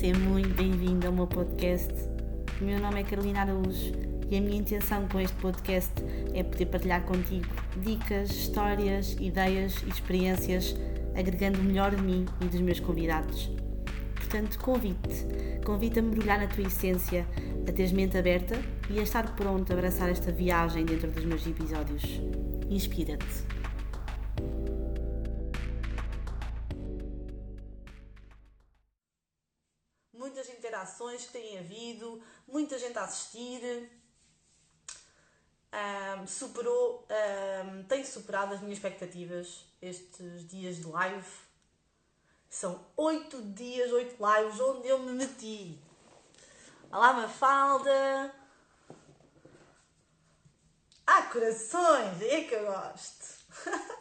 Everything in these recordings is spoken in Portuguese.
Seja muito bem-vindo ao meu podcast. O meu nome é Carolina Araújo e a minha intenção com este podcast é poder partilhar contigo dicas, histórias, ideias e experiências, agregando o melhor de mim e dos meus convidados. Portanto, convite-te, convite a mergulhar na tua essência, a teres mente aberta e a estar pronto a abraçar esta viagem dentro dos meus episódios. Inspira-te. Que têm havido, muita gente a assistir. Um, superou, um, tem superado as minhas expectativas estes dias de live. São oito dias, oito lives onde eu me meti. Olá, Mafalda! Ah, corações! É que eu gosto!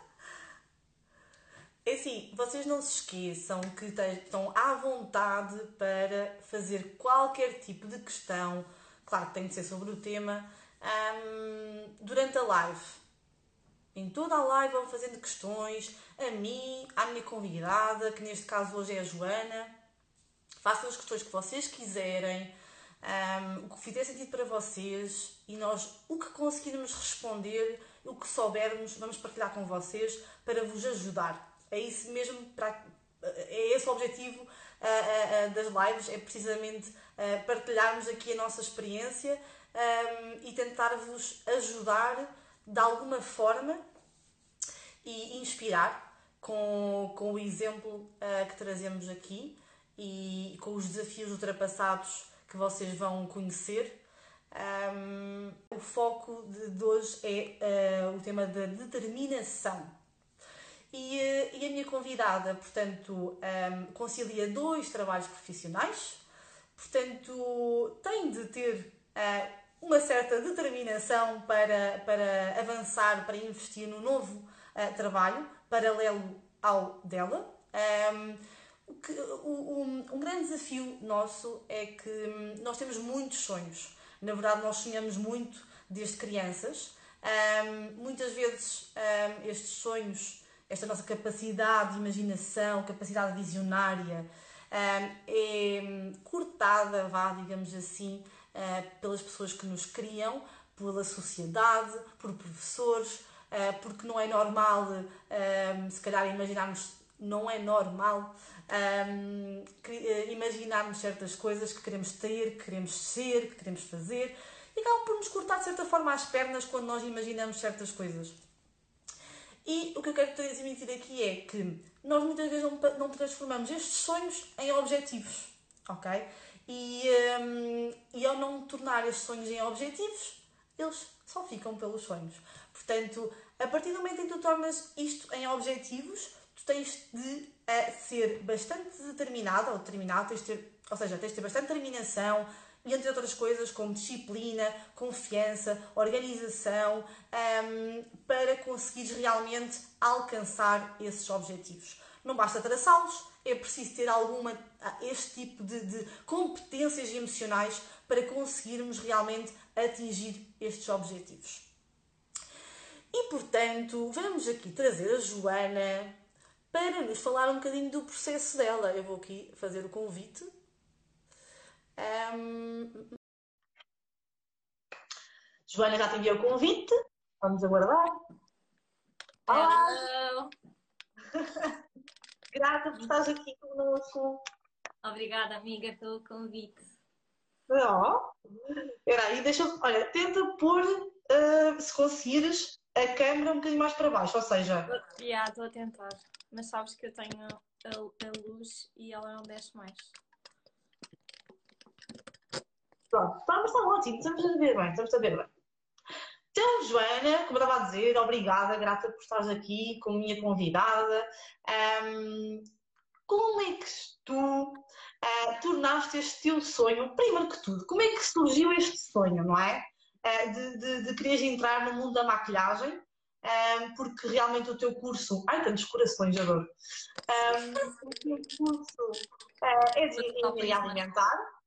É assim, vocês não se esqueçam que estão à vontade para fazer qualquer tipo de questão, claro que tem de ser sobre o tema, durante a live. Em toda a live vão fazendo questões. A mim, à minha convidada, que neste caso hoje é a Joana. Façam as questões que vocês quiserem, um, o que fizer sentido para vocês. E nós, o que conseguirmos responder, o que soubermos, vamos partilhar com vocês para vos ajudar é isso mesmo, para, é esse o objetivo uh, uh, das lives, é precisamente uh, partilharmos aqui a nossa experiência um, e tentar-vos ajudar de alguma forma e inspirar com, com o exemplo que trazemos aqui e com os desafios ultrapassados que vocês vão conhecer. Um, o foco de, de hoje é o tema da determinação. E, eh, e a minha convidada, portanto, um, ehm, concilia dois trabalhos profissionais, portanto, tem de ter uh, uma certa determinação para, para avançar, para investir no novo uh, trabalho, paralelo ao dela. Um, ehm, que, um, um grande desafio nosso é que hum, nós temos muitos sonhos. Na verdade, nós sonhamos muito desde crianças. Um, ehm, muitas vezes estes sonhos esta nossa capacidade de imaginação, capacidade visionária, é cortada, vá, digamos assim, ah, pelas pessoas que nos criam, pela sociedade, por professores, ah, porque não é normal, se calhar, imaginarmos, não é normal ah, imaginarmos certas coisas que queremos ter, que queremos ser, que queremos fazer, e acabam por nos cortar de certa forma as pernas quando nós imaginamos certas coisas. E o que eu quero transmitir aqui é que nós muitas vezes não, não transformamos estes sonhos em objetivos, ok? E, um, e ao não tornar estes sonhos em objetivos, eles só ficam pelos sonhos. Portanto, a partir do momento em que tu tornas isto em objetivos, tu tens de uh, ser bastante determinado ou determinado, tens de ter, ou seja, tens de ter bastante determinação, entre outras coisas como disciplina, confiança, organização, um, para conseguires realmente alcançar esses objetivos. Não basta traçá-los, é preciso ter alguma ah, este tipo de, de competências emocionais para conseguirmos realmente atingir estes objetivos. E portanto, vamos aqui trazer a Joana para nos falar um bocadinho do processo dela. Eu vou aqui fazer o convite um... Joana já te enviou o convite. Vamos aguardar. Olá! Grata por estar aqui conosco. Obrigada, amiga, pelo convite. Oh. Espera aí, deixa Olha, tenta pôr, uh, se conseguires, a câmera um bocadinho mais para baixo, ou seja... Já, estou a tentar. Mas sabes que eu tenho a, a luz e ela não desce mais. Pronto, mas está ótimo, estamos a ver bem, estamos a ver bem. Então, Joana, como eu estava a dizer, obrigada, grata por estares aqui como minha convidada. Um, como é que tu uh, tornaste este teu sonho, primeiro que tudo, como é que surgiu este sonho, não é? Uh, de, de, de quereres entrar no mundo da maquilhagem, um, porque realmente o teu curso. Ai, tantos corações, adoro! Um, o teu curso uh, é de engenharia alimentar.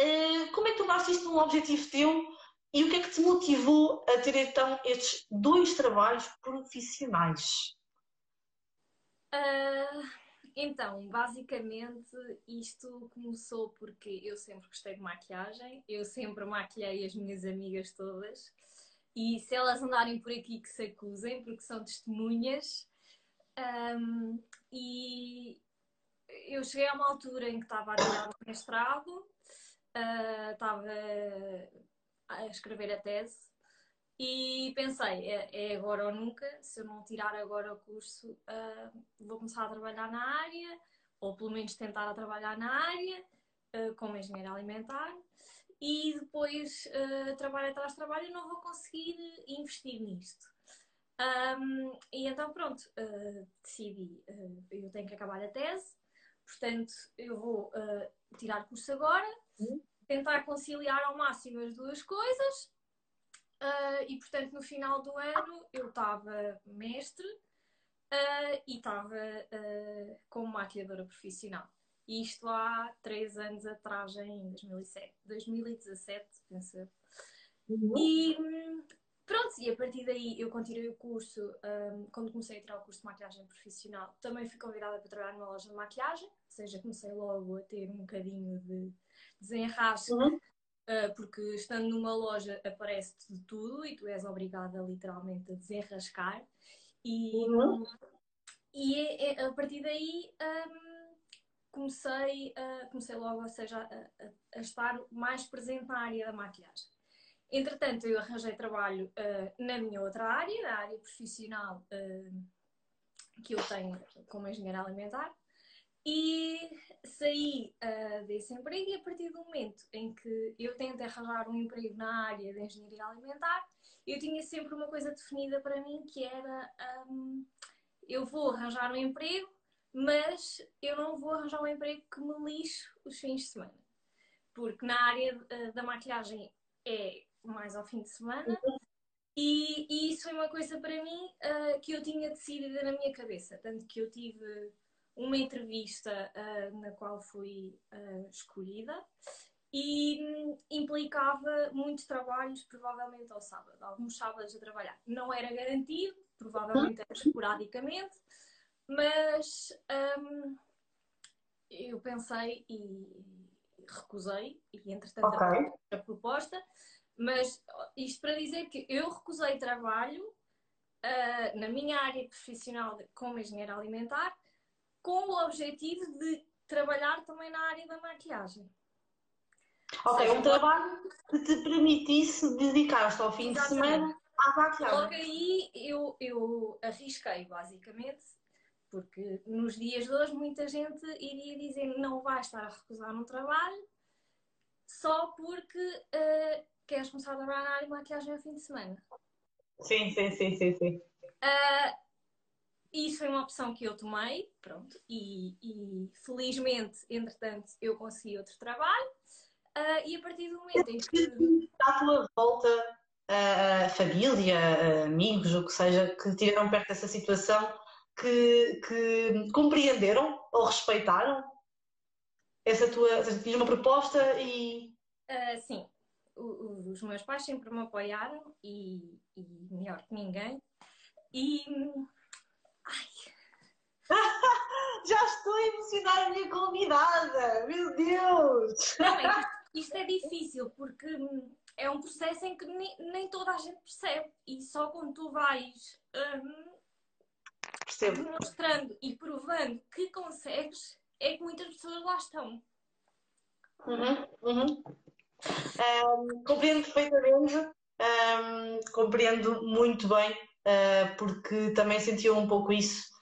Uh, como é que tornaste isto um objetivo teu e o que é que te motivou a ter então estes dois trabalhos profissionais? Uh, então, basicamente, isto começou porque eu sempre gostei de maquilhagem, eu sempre maquilhei as minhas amigas todas, e se elas andarem por aqui que se acusem, porque são testemunhas. Um, e eu cheguei a uma altura em que estava a tirar o mestrado, uh, estava a escrever a tese e pensei, é, é, agora ou nunca, se eu não tirar agora o curso, uh, vou começar a trabalhar na área, ou pelo menos tentar a trabalhar na área, uh, como engenheiro alimentar, e depois uh, trabalho atrás de trabalho não vou conseguir investir nisto. Um, e então pronto, decidi, eu tenho que acabar a tese, portanto eu vou tirar curso agora, uhum. tentar conciliar ao máximo as duas coisas Uh, e portanto, no final do ano, eu estava mestre uh, e estava uh, como maquiadora profissional. Isto há três anos atrás, em 2007, 2017, penso. Uhum. E pronto, e a partir daí eu continuei o curso. Um, quando comecei a tirar o curso de maquiagem profissional, também fui convidada para trabalhar numa loja de maquiagem, ou seja, comecei logo a ter um bocadinho de desenrasque. Uhum ah, porque estando numa loja aparece-te de tudo e tu és obrigada literalmente a desenrascar. E, uhum. e é, é, a partir daí um, comecei, uh, comecei logo, ou seja, a, a, estar mais presente na área da maquilhagem. Entretanto, eu arranjei trabalho uh, na minha outra área, na área profissional que eu tenho como engenheira alimentar. E saí uh, desse emprego e a partir do momento em que eu tentei arranjar um emprego na área de engenharia alimentar, eu tinha sempre uma coisa definida para mim que era um, eu vou arranjar um emprego, mas eu não vou arranjar um emprego que me lixe os fins de semana. Porque na área uh, da maquilhagem é mais ao fim de semana e, e isso foi uma coisa para mim uh, que eu tinha decidido na minha cabeça. Tanto que eu tive uma entrevista uh, na qual fui uh, escolhida e um, implicava muitos trabalhos, provavelmente ao sábado, alguns sábados a trabalhar. Não era garantido, provavelmente era esporadicamente, mas um, eu pensei e recusei, e entretanto okay. a proposta, mas isto para dizer que eu recusei trabalho uh, na minha área profissional como engenheira alimentar com o objetivo de trabalhar também na área da maquilhagem. Ok, um trabalho que te permitisse dedicar-te ao fim Exatamente. de semana à maquilhagem. Logo aí eu, eu arrisquei, basicamente, porque nos dias de hoje muita gente iria dizer não vai estar a recusar um trabalho só porque uh, queres começar a trabalhar na área de maquiagem ao fim de semana. Sim, sim, sim, sim, sim. Uh, isso foi uma opção que eu tomei, pronto, e, e felizmente, entretanto, eu consegui outro trabalho. Uh, e a partir do momento em que. À tua volta, a família, amigos, o que seja, que tiveram perto dessa situação, que, que compreenderam ou respeitaram essa tua. Tinha uma proposta e. Uh, sim, os meus pais sempre me apoiaram e, e melhor que ninguém. E Ai. Já estou a emocionar a minha convidada! Meu Deus! Não, é isto é difícil porque é um processo em que nem, nem toda a gente percebe e só quando tu vais um, demonstrando e provando que consegues é que muitas pessoas lá estão. Uhum, uhum. Um, compreendo perfeitamente, um, compreendo muito bem uh, porque também sentia um pouco isso.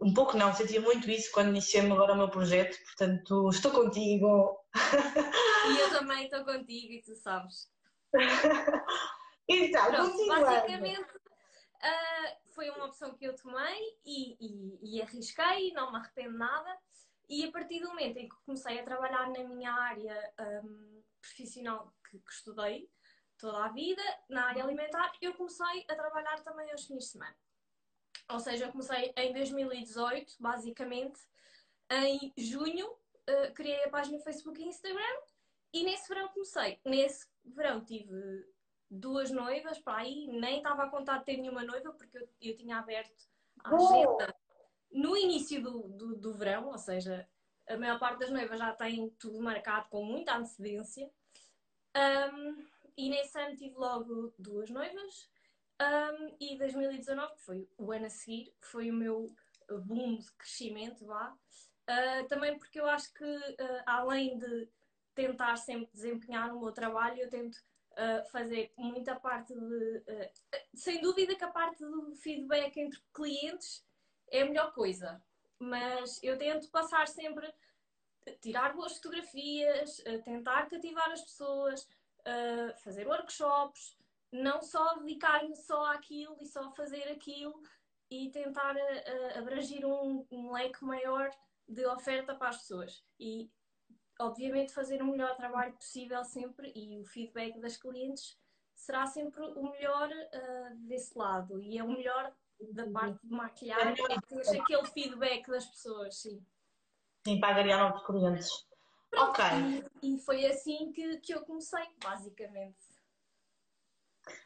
Um pouco não, sentia muito isso quando iniciei agora o meu projeto, portanto estou contigo. E eu também estou contigo e tu sabes. então, Pronto, basicamente uh, foi uma opção que eu tomei e, e, e arrisquei, não me arrependo nada. E a partir do momento em que comecei a trabalhar na minha área um, profissional que, que, estudei, toda a vida na área alimentar, eu comecei a trabalhar também aos fins de semana. Ou seja, eu comecei em 2018, basicamente, em junho, uh, criei a página Facebook e Instagram e nesse verão comecei. Nesse verão tive duas noivas para aí, nem estava a contar de ter nenhuma noiva porque eu, eu tinha aberto a agenda no início do, do, do, verão, ou seja, a maior parte das noivas já tem tudo marcado com muita antecedência. Um, e nesse ano tive logo duas noivas. Um, e 2019, que foi o ano a seguir, foi o meu boom de crescimento, vá. Uh, também porque eu acho que, uh, além de tentar sempre desempenhar o meu trabalho, eu tento uh, fazer muita parte de. sem dúvida que a parte do feedback entre clientes é a melhor coisa, mas eu tento passar sempre, tirar boas fotografias, tentar cativar as pessoas, fazer workshops, não só dedicar-me só àquilo e só fazer aquilo e tentar abranger um, um leque maior de oferta para as pessoas. E, obviamente, fazer o melhor trabalho possível sempre e o feedback das clientes será sempre o melhor uh, desse lado. E é o melhor da parte de maquilhar, é aquele feedback das pessoas, sim. Sim, para agregar novos clientes. Ok. E, e, foi assim que, que eu comecei, basicamente.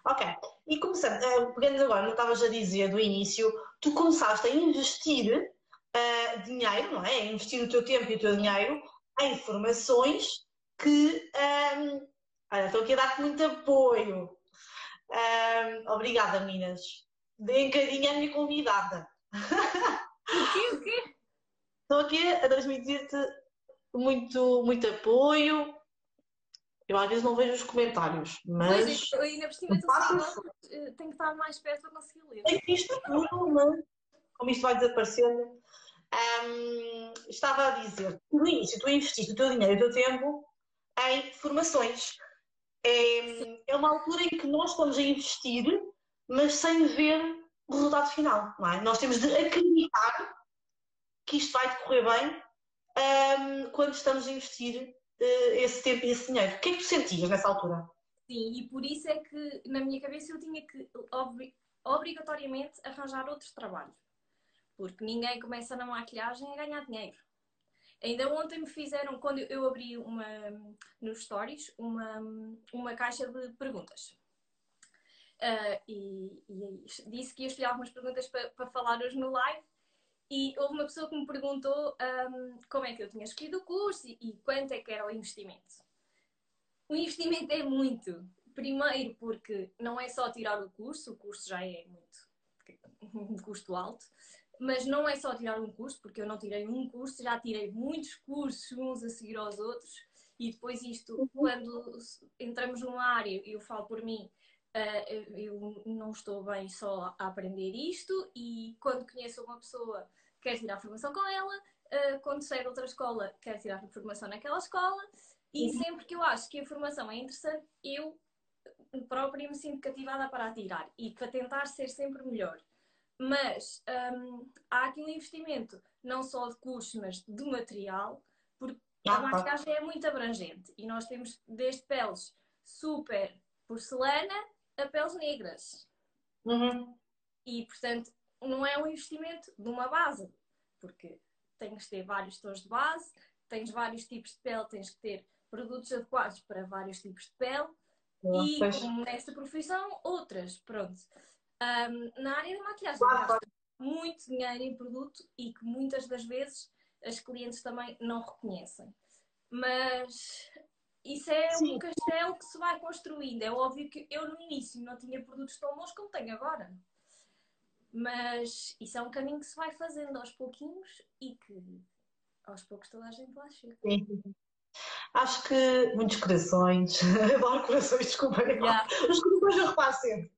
Ok. E começando, eh, pegando agora, não estavas a dizer do início, tu começaste a investir uh, dinheiro, não é? Investir o teu tempo e o teu dinheiro em formações que. Um, olha, estou aqui a dar-te muito apoio. Um, obrigada, meninas. Deem carinho à minha convidada. O quê? O quê? Estou aqui a transmitir-te muito, muito apoio. Eu às vezes não vejo os comentários, mas. Pois, eu ainda por cima tenho que estar mais perto para conseguir ler. Visto tudo, mas como isto vai desaparecendo. Um, estava a dizer no início tu investiste o teu dinheiro e o teu tempo em formações. É, é uma altura em que nós estamos a investir, mas sem ver o resultado final. Não é? Nós temos de acreditar que isto vai decorrer bem um, quando estamos a investir uh, esse tempo e esse dinheiro. O que é que tu sentias nessa altura? Sim, e por isso é que na minha cabeça eu tinha que obrigatoriamente arranjar outro trabalho porque ninguém começa na maquilhagem a ganhar dinheiro. Ainda ontem me fizeram, quando eu abri uma, nos stories, uma, uma caixa de perguntas. Uh, e, e, disse que ia escolher algumas perguntas para, para falar hoje no live. E houve uma pessoa que me perguntou um, como é que eu tinha escolhido o curso e, e quanto é que era o investimento. O investimento é muito. Primeiro, porque não é só tirar o curso, o curso já é muito um custo alto, mas não é só tirar um curso, porque eu não tirei um curso, já tirei muitos cursos uns a seguir aos outros, e depois isto, uhum. quando entramos numa área, eu falo por mim, eh, eu não estou bem só a aprender isto, e quando conheço uma pessoa, quero tirar formação com ela, eh, quando sair de outra escola, quero tirar formação naquela escola, e uhum. sempre que eu acho que a formação é interessante, eu própria me sinto cativada para a tirar e para tentar ser sempre melhor. Mas um, há aqui um investimento não só de custos, mas de material, porque ah, a maquiagem é muito abrangente e nós temos desde peles super porcelana a peles negras. Uhum. E, portanto, não é um investimento de uma base, porque tens que ter vários tons de base, tens vários tipos de pele, tens que ter produtos adequados para vários tipos de pele. Uhum. E, como nesta profissão, outras. Pronto. Um, na área da maquilhagem, claro. muito dinheiro em produto e que muitas das vezes as clientes também não reconhecem. Mas isso é Sim. um castelo que se vai construindo. É óbvio que eu no início não tinha produtos tão bons como tenho agora. Mas isso é um caminho que se vai fazendo aos pouquinhos e que aos poucos toda a gente lá chega. Sim. Acho que muitos corações, adoro corações, desculpa, yeah. os corações eu reparo sempre.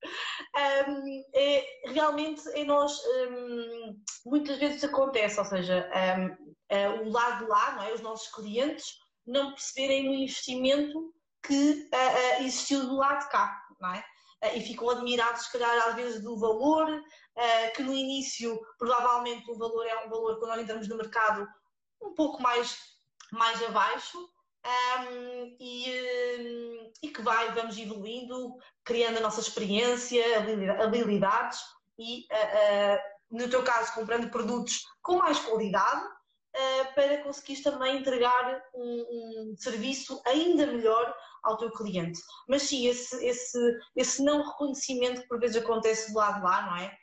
Um, é, realmente em nós um, muitas vezes acontece, ou seja, um, é, o lado lá, não é? os nossos clientes, não perceberem o investimento que uh, uh, existiu do lado de cá, não é? Uh, e ficam admirados, se calhar, às vezes, do valor, que no início, provavelmente, o valor é um valor, quando nós entramos no mercado, um pouco mais, mais abaixo, um, e, e, que vai, vamos evoluindo, criando a nossa experiência, habilidades e, no teu caso, comprando produtos com mais qualidade uh, para conseguires também entregar um, um, serviço ainda melhor ao teu cliente. Mas sim, esse, esse, esse não reconhecimento que por vezes acontece do lado de lá, não é?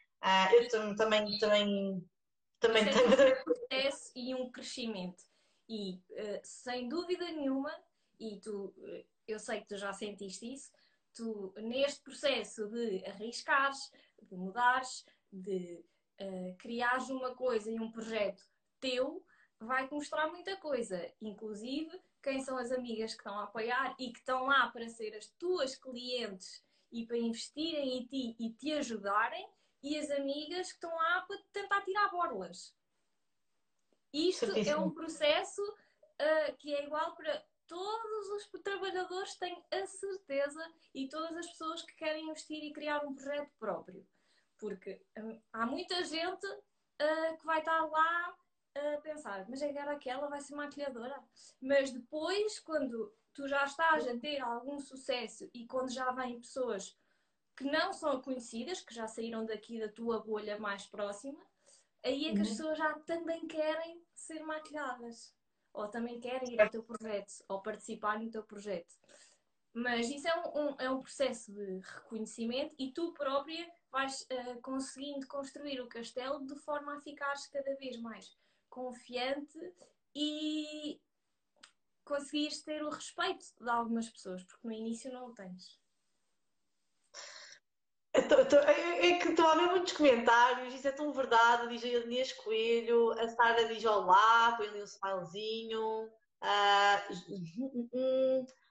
eu também, também Também tenho. é um processo e um crescimento. E uh, sem dúvida nenhuma, e tu, uh, eu sei que tu já sentiste isso, tu neste processo de arriscares, de mudares, de uh, criares uma coisa e um projeto teu, vai-te mostrar muita coisa, inclusive quem são as amigas que estão a apoiar e que estão lá para ser as tuas clientes e para investirem em ti e te ajudarem, e as amigas que estão lá para tentar tirar borlas. Isto é um processo uh, que é igual para todos os trabalhadores, tenho a certeza, e todas as pessoas que querem investir e criar um projeto próprio. Porque um, há muita gente uh, que vai estar lá a pensar, mas agora aquela vai ser maquilhadora. Mas depois, quando tu já estás a ter algum sucesso e quando já vêm pessoas que não são conhecidas, que já saíram daqui da tua bolha mais próxima, aí é que as uhum. pessoas já também querem ser maquilhadas. Ou também querem ir ao teu projeto, ou participar no teu projeto. Mas isso é um, um é um processo de reconhecimento e tu própria vais uh, conseguindo construir o castelo de forma a ficares cada vez mais confiante e conseguires ter o respeito de algumas pessoas, porque no início não o tens. É, é que estou a ver muitos comentários, isso é tão verdade, diz a Inês Coelho, a Sara diz olá, põe ali um smilezinho, uh,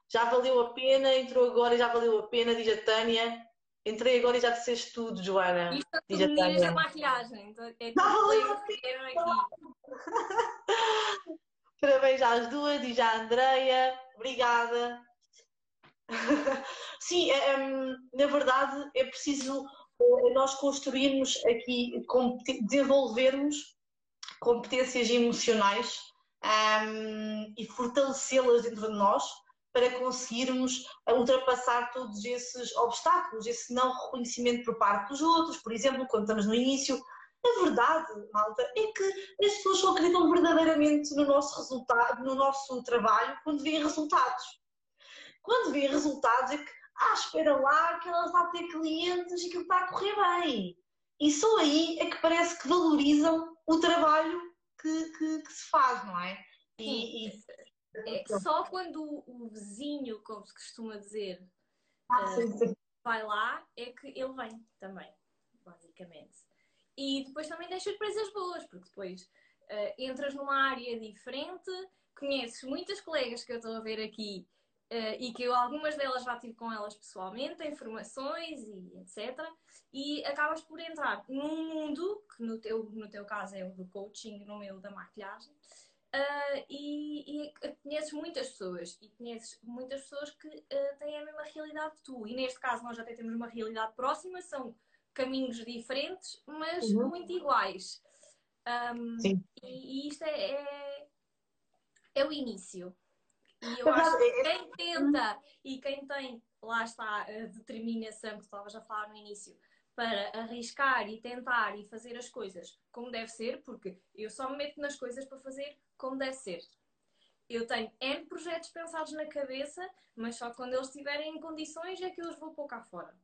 já valeu a pena, entrou agora e já valeu a pena, diz a Tânia. Entrei agora e já disseste tudo, Joana. Isto é diz a da maquilhagem. Então, é já valeu a pena. Parabéns às duas, diz a Andreia. Obrigada. Sim, é, na verdade é preciso eh, nós construirmos aqui, desenvolvermos competências emocionais um, e fortalecê-las dentro de nós para conseguirmos ultrapassar todos esses obstáculos, esse não reconhecimento por parte dos outros. Por exemplo, quando estamos no início, a verdade, malta, é que as pessoas só acreditam verdadeiramente no nosso resultado, no nosso trabalho, quando veem resultados. Quando veem resultados é que, ah, espera lá, que elas vão ter clientes e que está a correr bem. E só aí é que parece que valorizam o trabalho que, que, que se faz, não é? E, e... É, só quando o vizinho, como se costuma dizer, ah, uh, vai lá, é que ele vem também, basicamente. E depois também tem surpresas boas, porque depois uh, entras numa área diferente, conheces muitas colegas que eu estou a ver aqui Uh, e que eu algumas delas já tive com elas pessoalmente, em formações e etc. E acabas por entrar num mundo, que no teu, no teu caso é o do coaching, no meu da maquilhagem, uh, e, e, conheces muitas pessoas e conheces muitas pessoas que uh, têm a mesma realidade que tu. E neste caso nós até temos uma realidade próxima, são caminhos diferentes, mas uhum. muito iguais. Um, Sim. E, e isto é, é, é o início. E eu acho que é, é quem tenta e quem tem, lá está, a determinação que estavas a falar no início, para arriscar e tentar e fazer as coisas como deve ser, porque eu só me meto nas coisas para fazer como deve ser. Eu tenho N projetos pensados na cabeça, mas só quando eles estiverem em condições é que eu os vou pôr cá fora.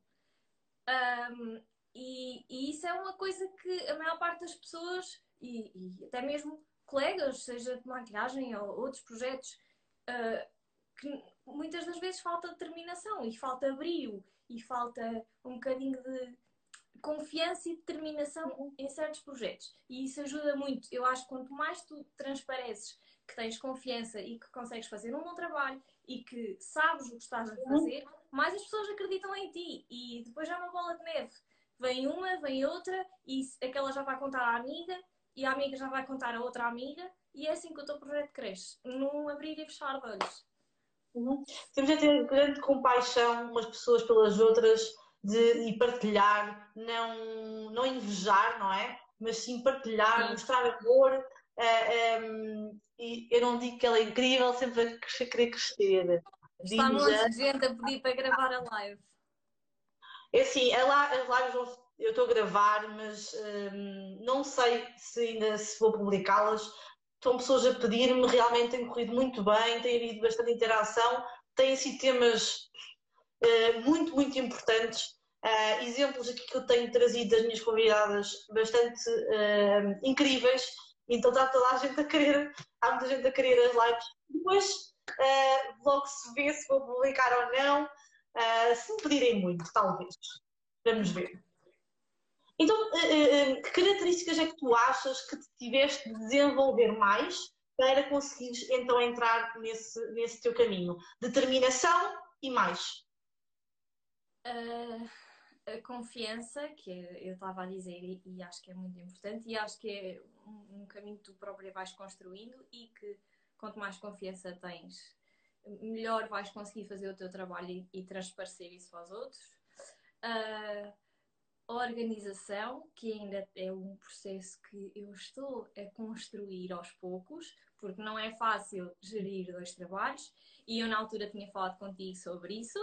Um, e, e, isso é uma coisa que a maior parte das pessoas, e, e até mesmo colegas, seja de maquilhagem ou outros projetos, uh, que muitas das vezes falta determinação e falta brio e falta um bocadinho de confiança e determinação em certos projetos. E isso ajuda muito. Eu acho que quanto mais tu transpareces que tens confiança e que consegues fazer um bom trabalho e que sabes o que estás a fazer, mais as pessoas acreditam em ti. E depois já é uma bola de neve. Vem uma, vem outra, e aquela já vai contar à amiga, e a amiga já vai contar a outra amiga, e é assim que o teu projeto cresce, num abrir e fechar de olhos. Uhum. Temos a ter grande compaixão umas pessoas pelas outras de, e partilhar, não, não invejar, não é? Mas sim partilhar, sim. mostrar amor. Uh, eh, um, ehm, e eu não digo que ela é incrível, sempre a querer crescer. Está muita gente a pedir para gravar a live. É assim, as lives eu estou a gravar, mas um, ehm, não sei se ainda se vou publicá-las, estão pessoas a pedir-me, realmente tem corrido muito bem, tem havido bastante interação, têm sido temas muito, muito importantes Uh, exemplos aqui que eu tenho trazido das minhas convidadas bastante uh, incríveis, então está toda a gente a querer, há muita gente a querer as lives. Depois logo se vê se vou publicar ou não, se me pedirem muito, talvez. Vamos ver. Então, que características é que tu achas que te tiveste de desenvolver mais para conseguires então entrar nesse, nesse teu caminho? Determinação e mais. Uh, a confiança, que eu estava a dizer, e, e, acho que é muito importante, e acho que é um, um, caminho que tu própria vais construindo e que quanto mais confiança tens, melhor vais conseguir fazer o teu trabalho e, e transparecer isso aos outros. Uh, a organização, que ainda é um processo que eu estou a construir aos poucos, porque não é fácil gerir dois trabalhos, e eu na altura tinha falado contigo sobre isso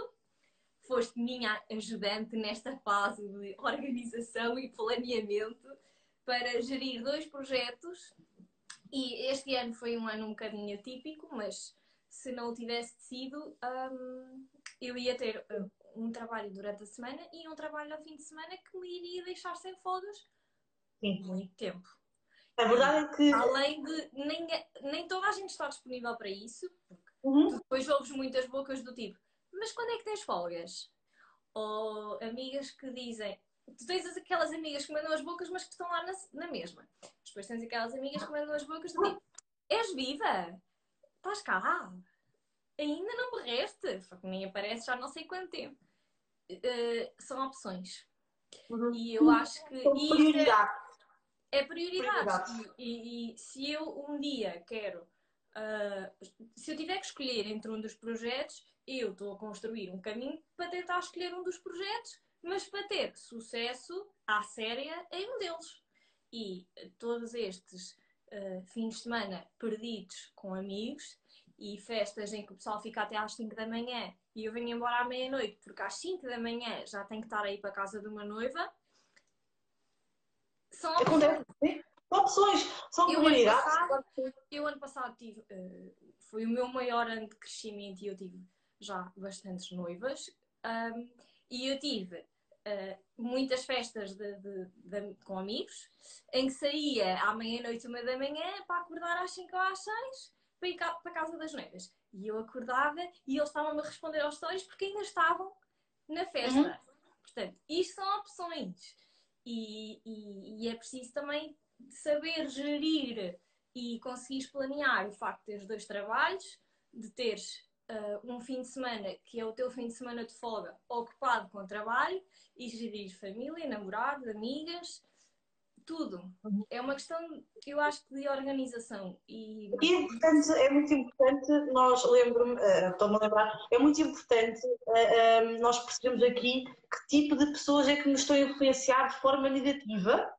foste minha ajudante nesta fase de organização e planeamento para gerir dois projetos. E este ano foi um ano um bocadinho atípico, mas se não o tivesse sido, um, eu ia ter uh, um trabalho durante a semana e um trabalho ao fim de semana que me iria deixar sem folgas Sim. muito tempo. A verdade é que. Além de nem, nem toda a gente está disponível para isso, porque uhum. depois ouves muitas bocas do tipo mas quando é que tens folgas? Ou amigas que dizem, tu tens aquelas amigas que mandam as bocas, mas que estão lá na, na mesma. Depois tens aquelas amigas que mandam as bocas do tipo, és viva? Estás cá? Ainda não morreste? Que nem aparece já não sei quanto tempo. Uh, são opções. Uhum. E eu acho que isso é, é prioridade. E, e, e, se eu um dia quero, uh, se eu tiver que escolher entre um dos projetos, eu estou a construir um caminho para tentar escolher um dos projetos, mas para ter sucesso à séria em um deles. E todos estes uh, fins de semana perdidos com amigos e festas em que o pessoal fica até às 5 da manhã e eu venho embora à meia-noite porque às 5 da manhã já tenho que estar aí para a casa de uma noiva. São. Opções, são eu ano, passado, eu ano passado tive, uh, foi o meu maior ano de crescimento e eu tive já bastantes noivas um, e eu tive uh, muitas festas de, de, de, com amigos em que saía à meia-noite, uma da manhã para acordar às 5 ou às 6 para ir cá, para a casa das noivas. E eu acordava e eles estavam-me a responder aos stories porque ainda estavam na festa. Uhum. Portanto, isto são opções. E, e, e, é preciso também saber gerir e conseguir planear o facto de teres dois trabalhos, de teres uh, um fim de semana que é o teu fim de semana de folga ocupado com trabalho e gerir família, namorado, amigas, tudo. Uhum. É uma questão, eu acho, de organização. E, e é, portanto, é muito importante, nós lembro-me, uh, estou-me a lembrar, é muito importante uh, nós percebemos aqui que tipo de pessoas é que nos estão a influenciar de forma negativa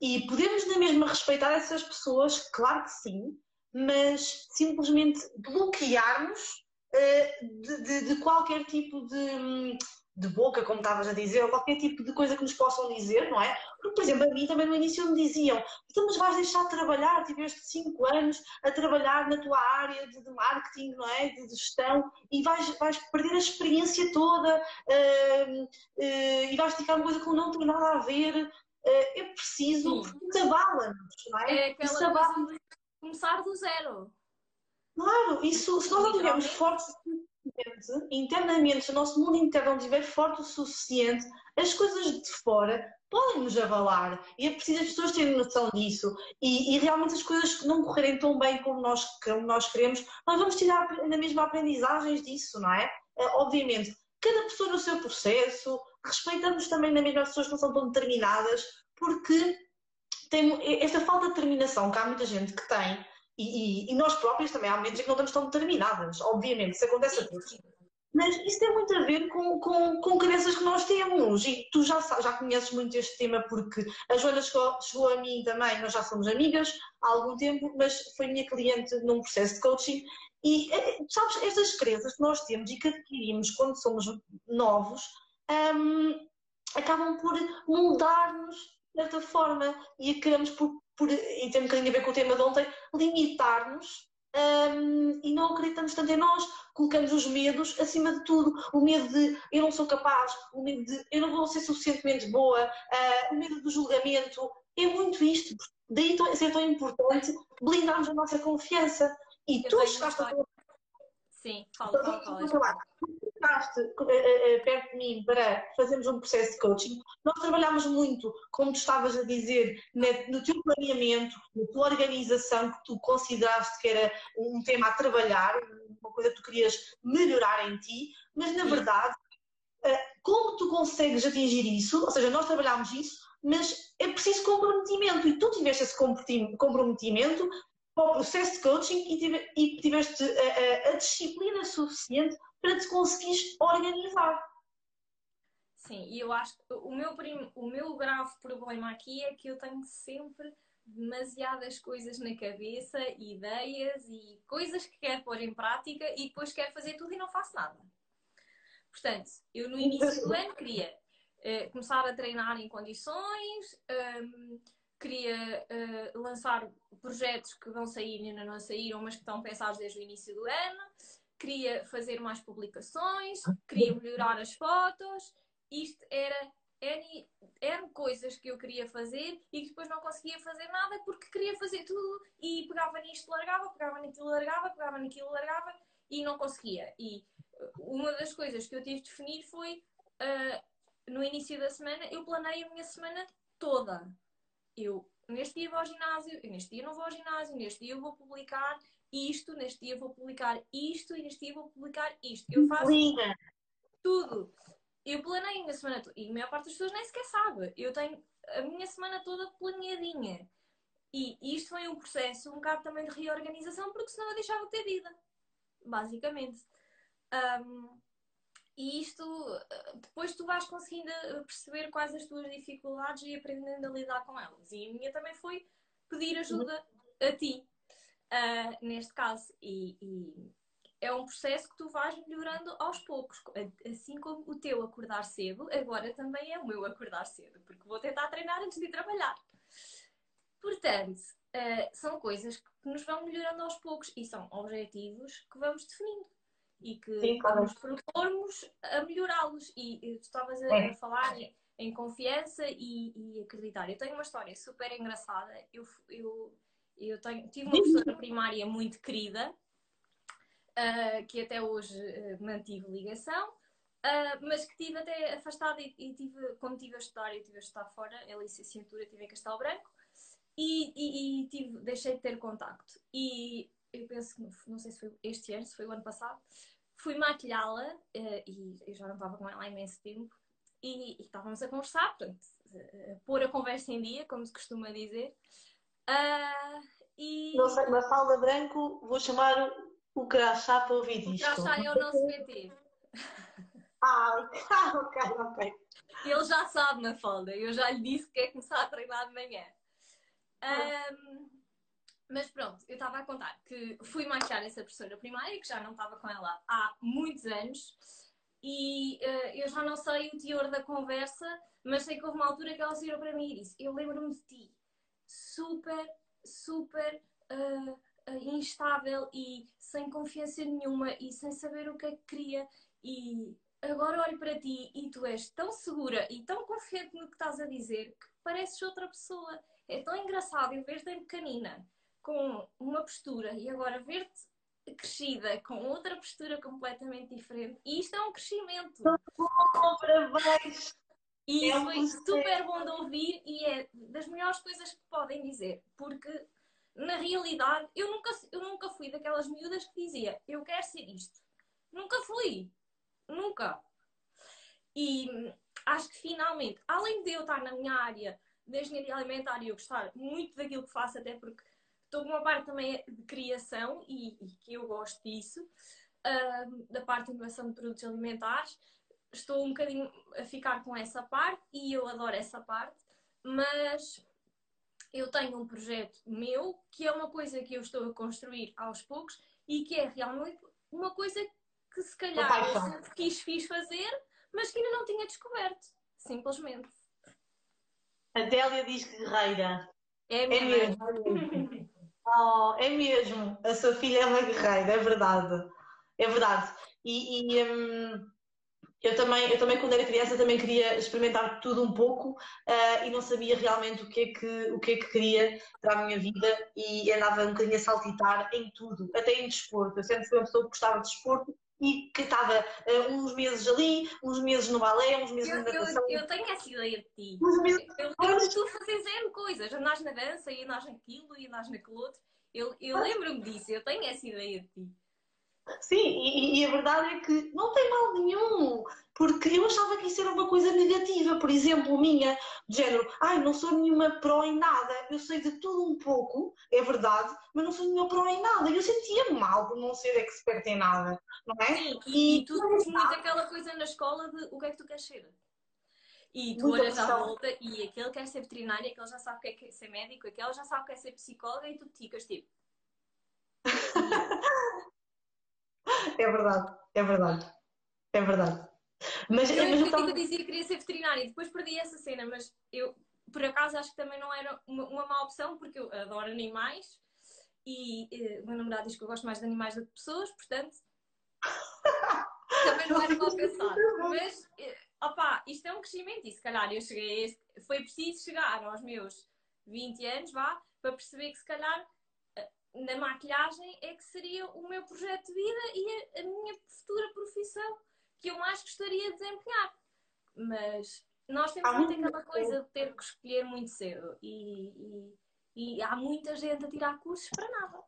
e podemos na mesma respeitar essas pessoas, claro que sim, mas simplesmente bloquearmos eh, de, de, de, qualquer tipo de, de boca, como estavas a dizer, ou qualquer tipo de coisa que nos possam dizer, não é? Porque, por exemplo, a mim também no início me diziam, então, mas vais deixar de trabalhar, tiveste 5 anos a trabalhar na tua área de, de marketing, não é? De, gestão, e vais, vais perder a experiência toda uh, uh, e vais ficar uma coisa que não tem nada a ver. É preciso, porque abala-nos, não é? É aquela coisa de começar do zero. Claro, isso, se nós não tivermos forte suficiente, internamente, se o nosso mundo interno não estiver forte o suficiente, as coisas de fora podem nos abalar e é preciso as pessoas terem noção disso e, e, realmente as coisas não correrem tão bem como nós, como nós queremos, nós vamos tirar na mesma aprendizagens disso, não é? é? Obviamente, cada pessoa no seu processo, respeitamos também na mesma as pessoas que não são tão determinadas, porque tem esta falta de determinação que há muita gente que tem e, e, e, nós próprios também há momentos em que não estamos tão determinadas, obviamente, isso acontece a todos. Mas isso tem muito a ver com, com, com crenças que nós temos. E tu já, já conheces muito este tema porque a Joana chegou, chegou a mim também, nós já somos amigas há algum tempo, mas foi minha cliente num processo de coaching. E eh, sabes, estas crenças que nós temos e que adquirimos quando somos novos um, acabam por moldar-nos de certa forma e acabamos por por, e tem um bocadinho a ver com o tema de ontem, limitar-nos um, e não acreditamos tanto em nós, colocamos os medos acima de tudo. O medo de eu não sou capaz, o medo de eu não vou ser suficientemente boa, uh, o medo do julgamento. É muito isto. Daí ser tão importante blindarmos a nossa confiança. E tu chegaste a Sim, fala, fala, fala. Ficaste eh, eh, perto de mim para fazermos um processo de coaching. Nós trabalhamos muito, como tu estavas a dizer, no teu planeamento, na tua organização, que tu consideraste que era um tema a trabalhar, uma coisa que tu querias melhorar em ti, mas na verdade, eh, como tu consegues atingir isso? Ou seja, nós trabalhamos isso, mas é preciso comprometimento e tu tiveste esse comprometimento para o processo de coaching e tiveste a, a, a disciplina suficiente para te conseguires organizar. Sim, e eu acho que o meu, o meu grave problema aqui é que eu tenho sempre demasiadas coisas na cabeça, ideias e coisas que quero pôr em prática e depois quero fazer tudo e não faço nada. Portanto, eu no início do ano queria uh, começar a treinar em condições, um, ehm, queria uh, lançar projetos que vão sair e ainda não saíram, mas que estão pensados desde o início do ano. Queria fazer mais publicações, queria melhorar as fotos. Isto era N coisas que eu queria fazer e que depois não conseguia fazer nada porque queria fazer tudo e pegava nisto, largava, pegava naquilo, largava, pegava naquilo, largava e não conseguia. E uh, uma das coisas que eu tive de definir foi uh, no início da semana, eu planei a minha semana toda eu neste dia vou ao ginásio, neste dia não vou ao ginásio, neste dia eu vou publicar isto, neste dia vou publicar isto e neste dia vou publicar isto. Eu faço Liga. tudo. Eu planeio a minha semana toda. E a maior parte das pessoas nem sequer sabe. Eu tenho a minha semana toda planeadinha. E isto foi um processo um bocado também de reorganização, porque senão eu deixava de ter vida. Basicamente. Um, e isto, depois tu vais conseguindo perceber quais as tuas dificuldades e aprendendo a lidar com elas. E a minha também foi pedir ajuda a ti, uh, neste caso. E, e, é um processo que tu vais melhorando aos poucos. Assim como o teu acordar cedo, agora também é o meu acordar cedo, porque vou tentar treinar antes de trabalhar. Portanto, uh, são coisas que nos vão melhorando aos poucos e são objetivos que vamos definindo e que Sim, claro. nos propormos a melhorá-los. E tu estavas a, é. falar em confiança e, e, acreditar. Eu tenho uma história super engraçada. Eu, eu, eu tenho, tive uma professora primária muito querida, uh, que até hoje uh, mantive ligação, uh, mas que tive até afastada e, e, tive, quando estive a estudar, eu estive a estudar fora, a licenciatura tive em Castelo Branco, e, e, e tive, deixei de ter contacto. E eu penso que não sei se foi este ano, se foi o ano passado, fui maquilhá-la uh, e eu já não estava com ela há imenso tempo e, e estávamos a conversar, portanto, uh, pôr a conversa em dia, como se costuma dizer. Uh, e... Não sei, Mafalda Branco, vou chamar o crachá para ouvir isto. O crachá é o nosso PT. Ah, ok, ok. Ele já sabe, Mafalda, eu já lhe disse que é começar a treinar de manhã. Um, mas pronto, eu estava a contar que fui maquiar essa professora primária, que já não estava com ela há muitos anos, e uh, eu já não sei o teor da conversa, mas sei que houve uma altura que ela se virou para mim e disse: Eu lembro-me de ti, super, super uh, uh, instável e sem confiança nenhuma e sem saber o que é que queria, e agora olho para ti e tu és tão segura e tão confiante no que estás a dizer que pareces outra pessoa. É tão engraçado eu ver-te em pequenina com uma postura e agora ver-te crescida com outra postura completamente diferente. E isto é um crescimento. Parabéns! E é foi super bom de ouvir e é das melhores coisas que podem dizer, porque na realidade eu nunca, eu nunca fui daquelas miúdas que dizia eu quero ser isto. Nunca fui. Nunca. E acho que finalmente, além de eu estar na minha área da engenharia alimentar e eu gostar muito daquilo que faço, até porque estou com uma parte também de criação e, e que eu gosto disso, uh, da parte de inovação de produtos alimentares. Estou um bocadinho a ficar com essa parte e eu adoro essa parte, mas eu tenho um projeto meu que é uma coisa que eu estou a construir aos poucos e que é realmente uma coisa que se calhar eu sempre quis fiz fazer, mas que ainda não tinha descoberto. Simplesmente. A Délia diz guerreira. É, é mesmo. Oh, é mesmo. A sua filha é uma guerreira, é verdade. É verdade. E, e hum, eu também, eu também, quando era criança, também queria experimentar tudo um pouco uh, e não sabia realmente o que, é que, o que é que queria para a minha vida e andava um bocadinho a saltitar em tudo, até em desporto. Eu sempre fui uma pessoa que gostava de desporto e que estava uh, uns meses ali, uns meses no balé, uns meses eu, na natação. Eu, eu, tenho essa ideia de ti. Meses... Eu de tu fazer zero coisas, andares na dança e andares naquilo e andares naquele outro. Eu, eu lembro-me disso, eu tenho essa ideia de ti. Sim, e, e, a verdade é que não tem mal nenhum, porque eu achava que isso era uma coisa negativa, por exemplo, minha, de género, ai, não sou nenhuma pró em nada, eu sei de tudo um pouco, é verdade, mas não sou nenhuma pró em nada, eu sentia mal por não ser expert em nada, não é? Sim, e, e, tu tens muito aquela coisa na escola de o que é que tu queres ser? E tu olhas à volta e aquele quer ser veterinário, aquele já sabe o que é ser médico, aquele já sabe o que é ser psicóloga e tu te ficas tipo. É verdade, é verdade. É verdade. Mas, eu, mas eu tava... dizia que queria ser veterinária e depois perdi essa cena, mas eu, por acaso, acho que também não era uma, uma má opção, porque eu adoro animais e uh, o meu namorado diz que eu gosto mais de animais do que de pessoas, portanto. também não era mal pensado. Mas, uh, opá, isto é um crescimento e se calhar eu cheguei a este... Foi preciso chegar aos meus 20 anos, vá, para perceber que se calhar na maquilhagem é que seria o meu projeto de vida e a, a minha futura profissão que eu mais gostaria de desempenhar. Mas nós temos muito aquela coisa de ter que escolher muito cedo e, e, e, há muita gente a tirar cursos para nada.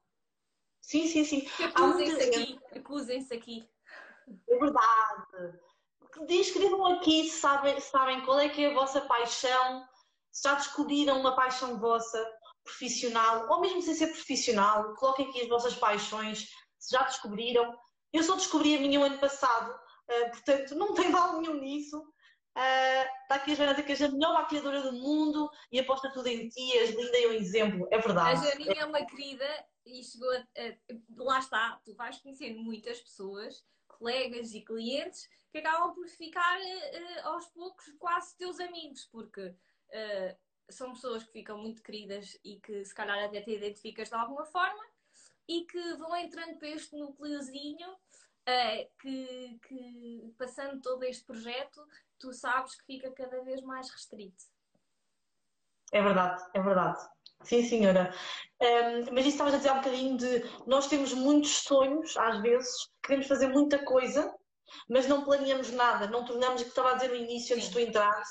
Sim, sim, sim. Acusem-se aqui, acusem-se aqui. É verdade. Descrevam aqui se sabem, sabem qual é que é a vossa paixão, se já descobriram uma paixão vossa, profissional, ou mesmo sem ser profissional, coloquem aqui as vossas paixões, se já descobriram. Eu só descobri a minha o ano passado, uh, portanto não tem mal nenhum nisso. Uh, está aqui a Joana que és a melhor maquiadora do mundo e aposta tudo em ti, és linda e um exemplo, é verdade. A Janinha é uma querida e chegou a, a, Lá está, tu vais conhecendo muitas pessoas, colegas e clientes que acabam por ficar uh, aos poucos quase teus amigos, porque uh, são pessoas que ficam muito queridas e que se calhar até te identificas de alguma forma e que vão entrando para este núcleozinho uh, que, que, passando todo este projeto, tu sabes que fica cada vez mais restrito. É verdade, é verdade. Sim, senhora. Um, mas isso estavas a dizer um bocadinho de nós temos muitos sonhos, às vezes, queremos fazer muita coisa, mas não planeamos nada, não tornamos, o que estava a dizer no início, antes de tu entrares,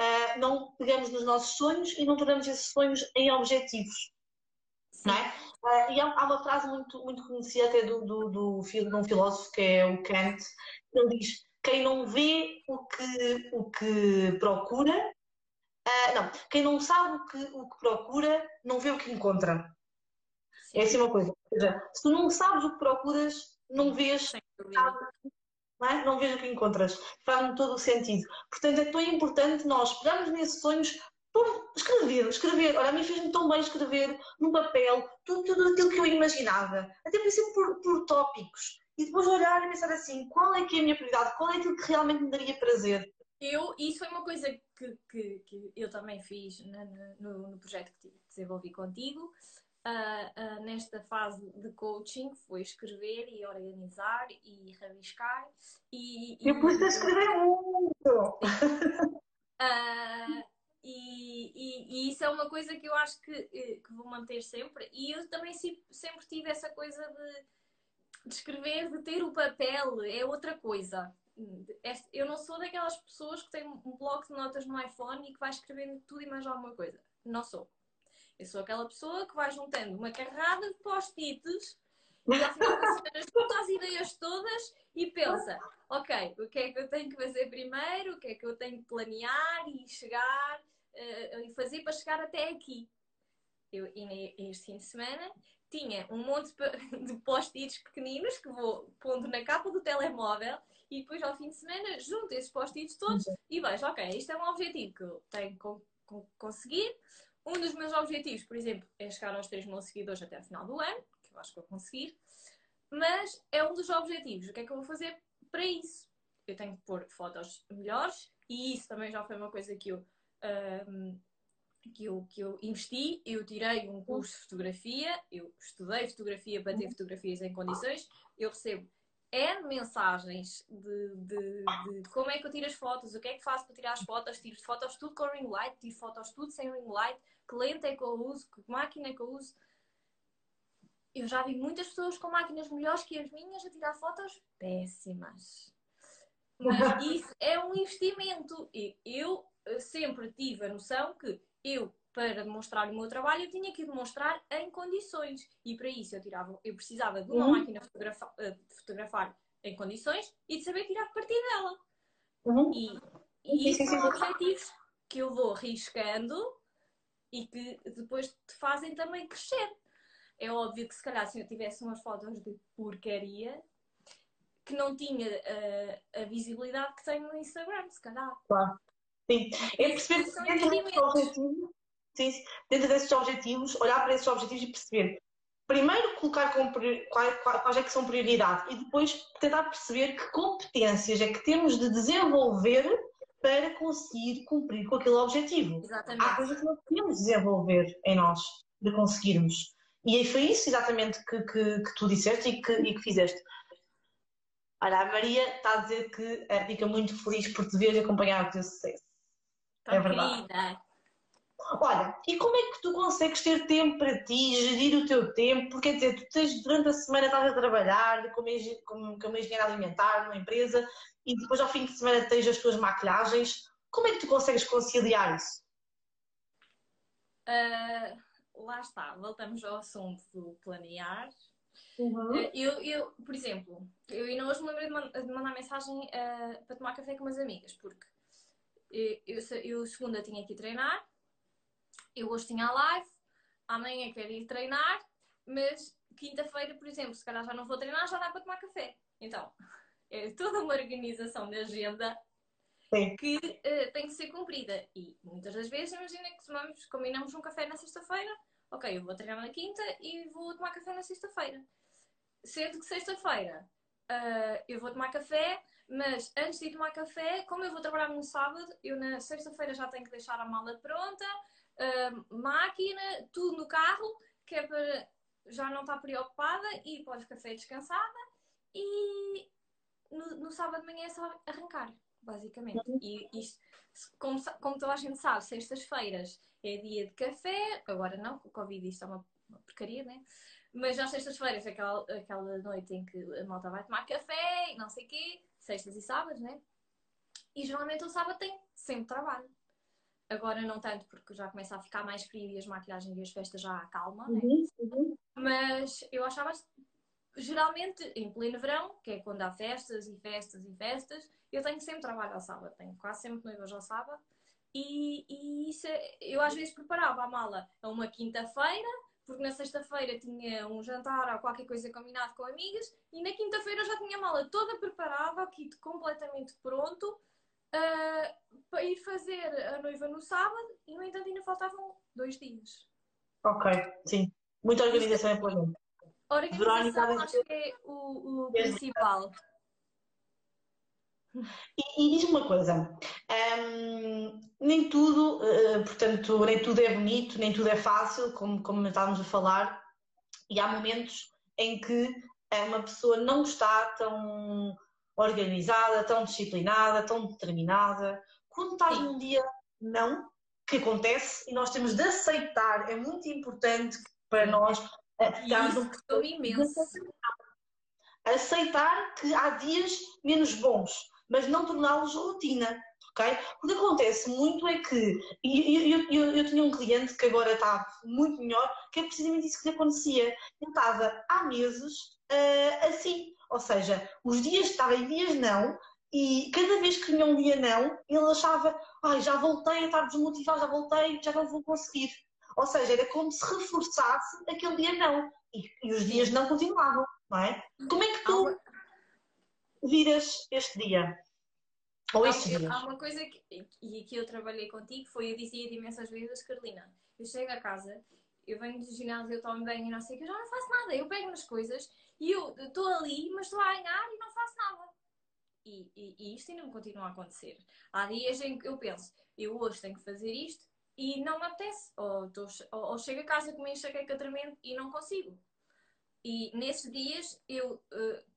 uh, não pegamos nos nossos sonhos e não tornamos esses sonhos em objetivos. Não é? Uh, e há, há, uma frase muito, muito conhecida até do, do, do, de um filósofo que é o Kant, ele diz: quem não vê o que, o que procura, uh, não, quem não sabe o que, o que procura, não vê o que encontra. Sim. É assim uma coisa. Ou seja, se tu não sabes o que procuras, não vês não, é? não vejo o que encontras. Faz-me todo o sentido. Portanto, é tão importante nós pegarmos nesses sonhos por escrever, escrever. Olha, a mim fez-me tão bem escrever no papel tudo, tudo aquilo que eu imaginava. Até por por, tópicos. E depois olhar e pensar assim, qual é que é a minha prioridade? Qual é aquilo que realmente me daria prazer? Eu, isso foi uma coisa que, que, que eu também fiz no, no projeto que desenvolvi contigo uh, uh, nesta fase de coaching foi escrever e organizar e rabiscar. E, e... Eu pus a escrever muito! Uh, e, e, e, isso é uma coisa que eu acho que, eh, que vou manter sempre. E eu também sempre tive essa coisa de, de escrever, de ter o papel, é outra coisa. Eu não sou daquelas pessoas que têm um bloco de notas no iPhone e que vai escrevendo tudo e mais alguma coisa. Não sou. Eu sou aquela pessoa que vai juntando uma carrada de post-its e ao final das semanas junta as ideias todas e pensa, ok, o que é que eu tenho que fazer primeiro, o que é que eu tenho que planear e chegar uh, e fazer para chegar até aqui. Eu, e este fim de semana tinha um monte de post-its pequeninos que vou pondo na capa do telemóvel e depois ao fim de semana junto esses post-its todos e vejo, ok, isto é um objetivo que eu tenho que conseguir. Um dos meus objetivos, por exemplo, é chegar aos 3 mil seguidores até o final do ano, que eu acho que vou conseguir, mas é um dos objetivos. O que é que eu vou fazer para isso? Eu tenho que pôr fotos melhores e isso também já foi uma coisa que eu um, que eu, que eu investi, eu tirei um curso de fotografia, eu estudei fotografia para ter fotografias em condições, eu recebo N mensagens de, de, de, como é que eu tiro as fotos, o que é que faço para tirar as fotos, tiro fotos tudo com ring light, tiro fotos tudo sem ring light, que lente é que eu uso, que máquina é que eu uso. Eu já vi muitas pessoas com máquinas melhores que as minhas a tirar fotos péssimas. Mas isso é um investimento. E eu sempre tive a noção que eu, para demonstrar o meu trabalho, eu tinha que demonstrar em condições. E para isso eu tirava, eu precisava de uma uhum. máquina fotografa, eh, de fotografar em condições e de saber tirar partido dela. Uhum. E, e isso são objetivos que eu vou riscando e que depois te fazem também crescer. É óbvio que se calhar se eu tivesse umas fotos de porcaria, que não tinha uh, a visibilidade que tenho no Instagram, se calhar. Claro. Sim, é perceber que dentro sim, dentro desses objetivos, olhar para esses objetivos e perceber. Primeiro, colocar como, quais, é que são prioridade e depois tentar perceber que competências é que temos de desenvolver para conseguir cumprir com aquele objetivo. Exatamente. Há coisas que não podemos desenvolver em nós de conseguirmos. E foi isso exatamente que, que, que tu disseste e que, e que fizeste. Olha, a Maria está a dizer que fica muito feliz por te ver e acompanhar o teu sucesso é verdade. Querida. Olha, e como é que tu consegues ter tempo para ti, gerir o teu tempo? Porque, quer dizer, tu tens durante a semana estás a trabalhar como, como, como engenheiro alimentar numa empresa e depois ao fim de semana tens as tuas maquilhagens. Como é que tu consegues conciliar isso? Uh, lá está, voltamos ao assunto do planear. Uhum. Uh, eu, eu, por exemplo, eu ainda hoje me lembrei de mandar mensagem uh, para tomar café com umas amigas, porque eu, eu, segunda tinha que treinar, eu hoje tinha a live, amanhã quero ir treinar, mas quinta-feira, por exemplo, se calhar já não vou treinar, já dá para tomar café. Então, é toda uma organização de agenda Sim. que uh, tem que ser cumprida. E muitas das vezes, imagina que tomamos, combinamos um café na sexta-feira, ok, eu vou treinar na quinta e vou tomar café na sexta-feira. Sendo que sexta-feira uh, eu vou tomar café, mas antes de ir tomar café, como eu vou trabalhar no sábado, eu na sexta-feira já tenho que deixar a mala pronta, uh, máquina, tudo no carro, que é para já não estar preocupada e pode café descansada e no, no, sábado de manhã é só arrancar, basicamente. Uhum. E isto, como, como toda a gente sabe, sextas-feiras é dia de café, agora não, com o Covid isto é uma, uma porcaria, né? Mas às sextas-feiras, aquela, aquela noite em que a malta vai tomar café e não sei o quê, sextas e sábados, né? E geralmente o sábado tem sempre trabalho. Agora não tanto, porque já começa a ficar mais frio e as maquilhagens e as festas já acalmam, né? Uhum, uhum. Mas eu achava, geralmente, em pleno verão, que é quando há festas e festas e festas, eu tenho sempre trabalho ao sábado, tenho quase sempre noivas ao sábado. E, e isso, é, eu às vezes preparava a mala a uma quinta-feira, porque na sexta-feira tinha um jantar ou qualquer coisa combinado com amigas e na quinta-feira já tinha a mala toda preparada, o kit completamente pronto uh, para ir fazer a noiva no sábado e no entanto ainda faltavam dois dias. Ok, sim. Muita organização é importante. Organização acho que é o, o principal. E, e diz-me uma coisa, um, nem tudo, uh, portanto, nem tudo é bonito, nem tudo é fácil, como, como estávamos a falar, e há momentos em que uh, uma pessoa não está tão organizada, tão disciplinada, tão determinada. Quando estás Sim. num dia não, que acontece, e nós temos de aceitar, é muito importante para nós ficarmos um imenso. Aceitar que há dias menos bons mas não torná-los rotina. Okay? O que acontece muito é que eu, eu, eu, eu, tinha um cliente que agora está muito melhor, que é precisamente isso que lhe acontecia. Ele estava há meses uh, assim, ou seja, os dias estava em dias não, e cada vez que tinha um dia não, ele achava, ai, já voltei a estar desmotivado, já voltei, já não vou conseguir. Ou seja, era como se reforçasse aquele dia não. E, e os dias não continuavam, não é? Como é que tu viras este dia? Ou este dia? Há uma coisa que, e que eu trabalhei contigo, foi eu dizia imensas vezes, Carolina, eu chego a casa, eu venho do ginásio, eu tomo bem e não sei o que, eu já não faço nada. Eu pego nas coisas e eu estou ali, mas estou a ganhar e não faço nada. E, e, e, isto ainda me continua a acontecer. Há dias em que eu penso, eu hoje tenho que fazer isto e não me apetece. Ou, tô, ou, ou chego a casa com uma enxaqueca tremendo e não consigo. E nesses dias eu uh,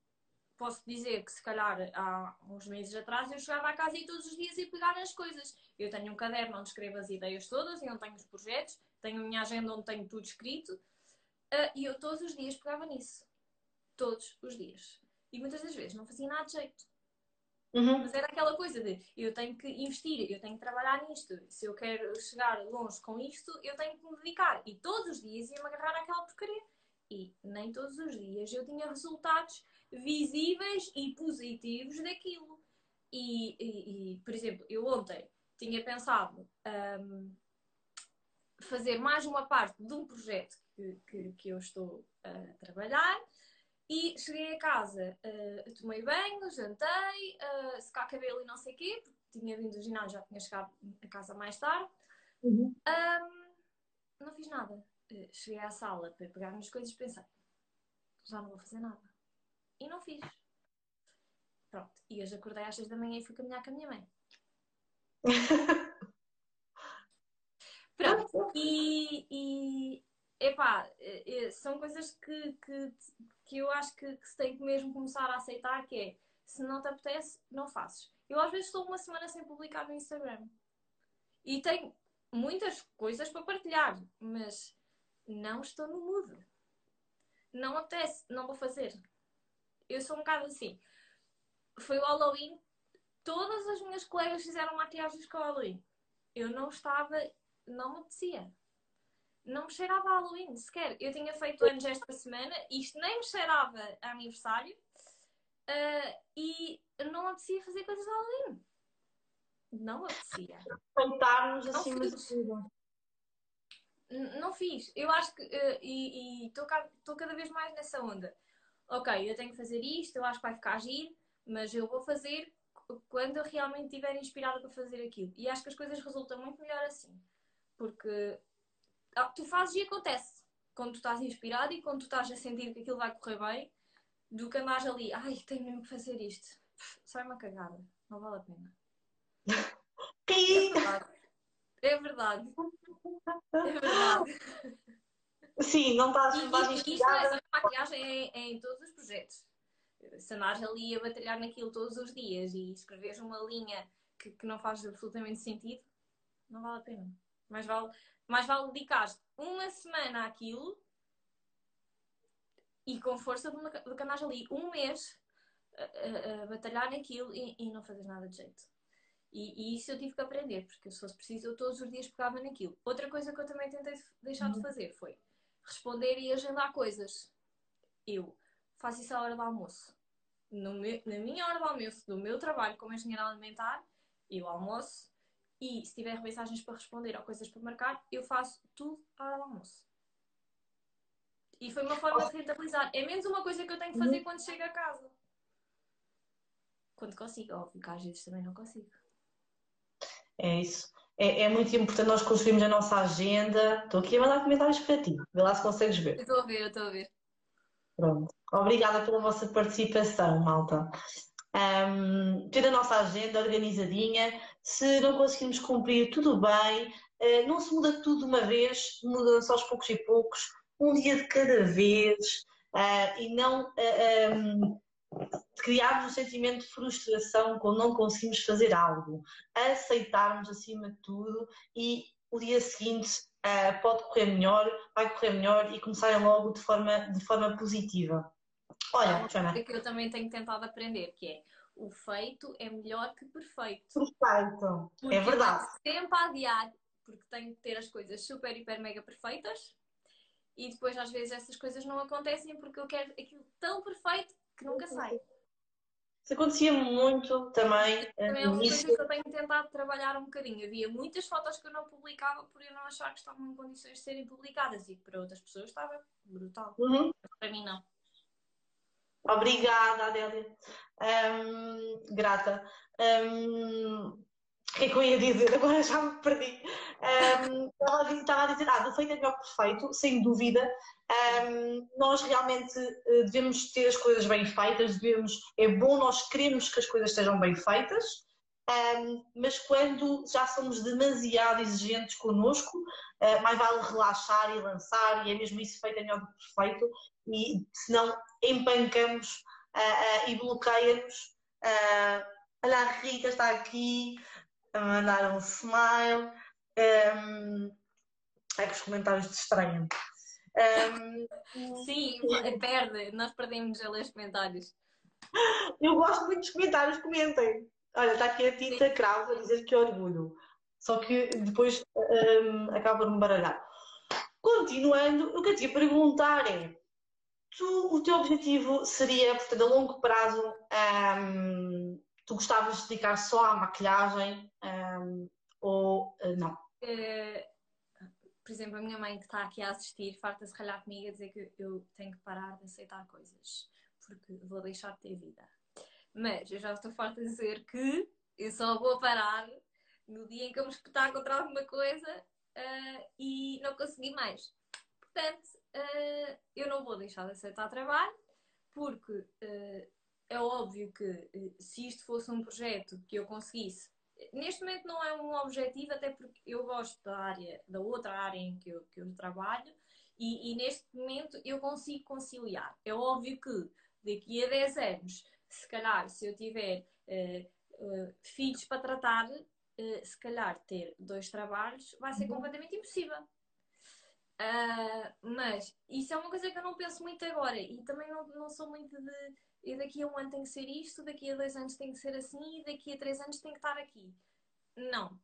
posso dizer que se calhar há uns meses atrás eu chegava à casa e todos os dias ia pegar nas coisas. Eu tenho um caderno onde escrevo as ideias todas e onde tenho os projetos, tenho a minha agenda onde tenho tudo escrito uh, e eu todos os dias pegava nisso. Todos os dias. E muitas das vezes não fazia nada de jeito. Uhum. Mas era aquela coisa de eu tenho que investir, eu tenho que trabalhar nisto. Se eu quero chegar longe com isto, eu tenho que me dedicar. E todos os dias ia-me agarrar àquela porcaria. E nem todos os dias eu tinha resultados visíveis e positivos daquilo. E, e, e por exemplo, eu ontem tinha pensado um, fazer mais uma parte de um projeto que, que, que eu estou a trabalhar e cheguei a casa, uh, tomei banho, jantei, uh, secar cabelo e não sei o quê, porque tinha vindo do ginásio, já tinha chegado a casa mais tarde. Uhum. Um, não fiz nada. Uh, cheguei à sala para pegar minhas coisas e pensei, já não vou fazer nada. E não fiz. Pronto. E hoje acordei às 6 da manhã e fui caminhar com a minha mãe. E, e epá, são coisas que, que, que eu acho que, que se tem que mesmo começar a aceitar, que é se não te apetece, não fazes. Eu às vezes estou uma semana sem publicar no Instagram. E tenho muitas coisas para partilhar, mas não estou no mood. Não apetece, não vou fazer. Eu sou um bocado assim. Foi o Halloween, todas as minhas colegas fizeram maquiagens com o Halloween. Eu não estava, não me apetecia não me cheirava a Halloween sequer. Eu tinha feito anos esta semana, isto nem me cheirava a aniversário uh, e não apetecia fazer coisas de Halloween. Não apetecia. Contarmos acima de tudo. Não fiz. Eu acho que. Uh, e estou cada vez mais nessa onda. Ok, eu tenho que fazer isto, eu acho que vai ficar agir, mas eu vou fazer quando eu realmente estiver inspirada para fazer aquilo. E acho que as coisas resultam muito melhor assim. Porque ah, tu fazes e acontece. Quando tu estás inspirado e quando tu estás a sentir que aquilo vai correr bem, do que andares ali, ai, tenho mesmo que fazer isto. Sai uma cagada. Não vale a pena. É verdade. É verdade. É verdade. Sim, não estás, não estás inspirada. Isto, maquiagem é, é, em todos os projetos. Se andares ali a batalhar naquilo todos os dias e escreveres uma linha que, que não faz absolutamente sentido, não vale a pena. Mais vale mais vale dedicar uma semana àquilo e com força do que andares ali um mês a, a, a batalhar naquilo e, e, não fazer nada de jeito. E, e, isso eu tive que aprender, porque se fosse preciso, eu todos os dias pegava naquilo. Outra coisa que eu também tentei deixar de uhum. fazer foi responder e agendar coisas. Eu faço isso à hora do almoço. Meu, na minha hora do almoço, do meu trabalho como engenheiro alimentar, eu almoço, e se tiver mensagens para responder ou coisas para marcar, eu faço tudo do almoço. E foi uma forma de rentabilizar. É menos uma coisa que eu tenho que fazer quando chego a casa. Quando consigo, óbvio que às vezes também não consigo. É isso. É, é muito importante nós construirmos a nossa agenda. Estou aqui a mandar comentários para ti. Vê lá se consegues ver. Estou a ver, eu estou a ver. Pronto. Obrigada pela vossa participação, malta um, ter a nossa agenda organizadinha. Se não conseguimos cumprir, tudo bem. Uh, não se muda tudo de uma vez, muda-se aos poucos e poucos, um dia de cada vez, uh, e não uh, um, criarmos um sentimento de frustração quando não conseguimos fazer algo. Aceitarmos acima de tudo e o dia seguinte uh, pode correr melhor, vai correr melhor e começarem logo de forma, de forma positiva. Olha, Joana. que eu também tenho tentado aprender, que é o feito é melhor que perfeito. Perfeito, porque é verdade. sempre a adiar, porque tenho que ter as coisas super, hiper, mega perfeitas e depois às vezes essas coisas não acontecem porque eu quero aquilo tão perfeito que nunca sai. Isso acontecia muito também. Também é uma coisa que eu tenho tentado trabalhar um bocadinho. Havia muitas fotos que eu não publicava por eu não achar que estavam em condições de serem publicadas e para outras pessoas estava brutal. Uhum. Para mim não. Obrigada, Adélia. Um, grata. Um, o que é que eu ia dizer? Agora já me perdi. Um, estava, a dizer, ah, do feito é melhor que perfeito, sem dúvida. Um, nós realmente eh, devemos ter as coisas bem feitas, devemos, é bom nós queremos que as coisas estejam bem feitas, um, mas quando já somos demasiado exigentes connosco, uh, mais vale relaxar e lançar, e é mesmo isso feito é melhor que perfeito, e senão empancamos uh, uh, e bloqueia-nos. olha, a Rita está aqui a mandar um smile. Um, é que os comentários distraem. Um, Sim, perde, nós perdemos a ler os comentários. Eu gosto muito dos comentários, comentem. Olha, está aqui a Tita Cravo a dizer que orgulho. Só que depois um, acaba por me baralhar. Continuando, o que eu te ia perguntar é: tu, o teu objetivo seria, portanto, a longo prazo, um, tu gostavas de dedicar só à maquilhagem um, ou uh, não? Uh, por exemplo, a minha mãe que está aqui a assistir farta-se ralhar comigo a dizer que eu tenho que parar de aceitar coisas porque vou deixar de ter vida. Mas eu já estou farta de dizer que eu só vou parar no dia em que eu me espetar contra alguma coisa uh, e não conseguir mais. Portanto, uh, eu não vou deixar de aceitar trabalho, porque uh, é óbvio que se isto fosse um projeto que eu conseguisse, neste momento não é um objetivo, até porque eu gosto da área, da outra área em que eu, que eu trabalho, e, e neste momento eu consigo conciliar. É óbvio que daqui a 10 anos se calhar, se eu tiver uh, uh, filhos para tratar, uh, se calhar ter dois trabalhos vai ser uhum. completamente impossível. Mas isso é uma coisa que eu não penso muito agora e também não, não sou muito de e daqui a um ano tem que ser isto, daqui a dois anos tem que ser assim e daqui a três anos tem que estar aqui. Não.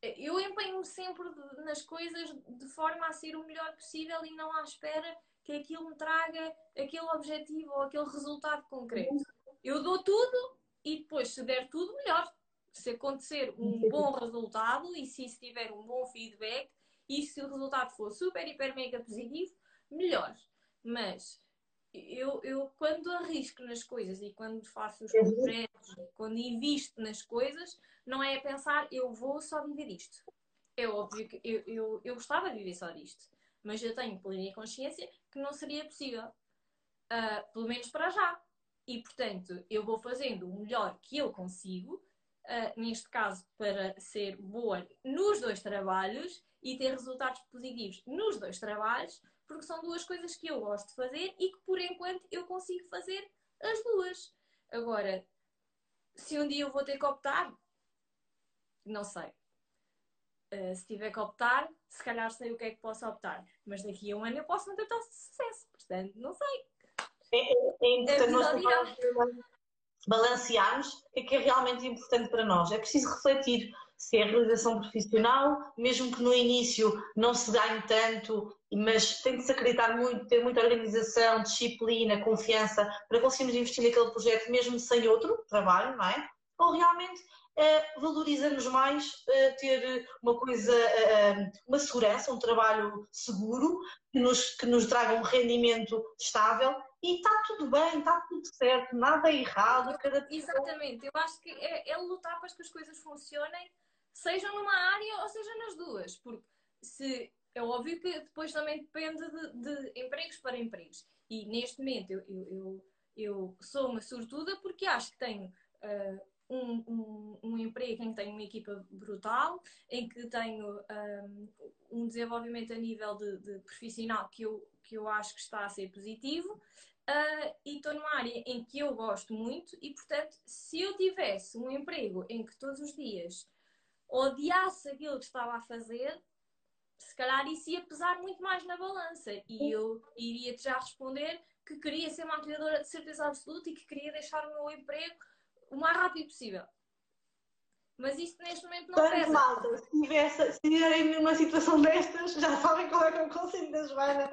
Eu empenho-me sempre nas coisas de forma a ser o melhor possível e não à espera que aquilo me traga aquele objetivo ou aquele resultado concreto. Eu dou tudo e depois, se der tudo, melhor. Se acontecer um bom resultado e se isso tiver um bom feedback e se o resultado for super, hiper, mega positivo, melhor. Mas eu, eu quando arrisco nas coisas e quando faço os projetos, quando invisto nas coisas, não é a pensar eu vou só viver isto. É óbvio que eu, eu, eu gostava de viver só disto mas eu tenho plena consciência que não seria possível. Uh, pelo menos para já. E, portanto, eu vou fazendo o melhor que eu consigo, uh, neste caso, para ser boa nos dois trabalhos e ter resultados positivos nos dois trabalhos, porque são duas coisas que eu gosto de fazer e que, por enquanto, eu consigo fazer as duas. Agora, se um dia eu vou ter que optar, não sei. Uh, se tiver que optar, se calhar sei o que é que posso optar. Mas daqui a um ano eu posso não ter tanto sucesso. Portanto, não sei. É, é, é importante nós balancearmos o que é realmente importante para nós. É preciso refletir se é realização profissional, mesmo que no início não se ganhe tanto, mas tem que se acreditar muito, ter muita organização, disciplina, confiança para conseguirmos investir naquele projeto mesmo sem outro trabalho, não é? Ou realmente uh, valoriza-nos mais uh, ter uma coisa, uh, uma segurança, um trabalho seguro, que nos, que nos traga um rendimento estável e está tudo bem, está tudo certo, nada é errado. Cada... Exatamente, eu acho que é, é lutar para que as coisas funcionem, sejam numa área ou seja nas duas, porque se é óbvio que depois também depende de, de empregos para empregos. E neste momento eu, eu, eu, eu, sou uma sortuda porque acho que tenho uh, um, um, um, emprego em que tenho uma equipa brutal, em que tenho um, um desenvolvimento a nível de, de, profissional que eu, que eu acho que está a ser positivo. Uh, e estou numa área em que eu gosto muito e, portanto, se eu tivesse um emprego em que todos os dias odiasse aquilo que estava a fazer, se calhar isso ia pesar muito mais na balança e eu iria já responder que queria ser uma criadora de certeza absoluta e que queria deixar o meu emprego o mais rápido possível. Mas isto neste momento não Tanto pesa. malta, se tivesse, se tiverem numa situação destas, já sabem qual é, é o conselho da Joana,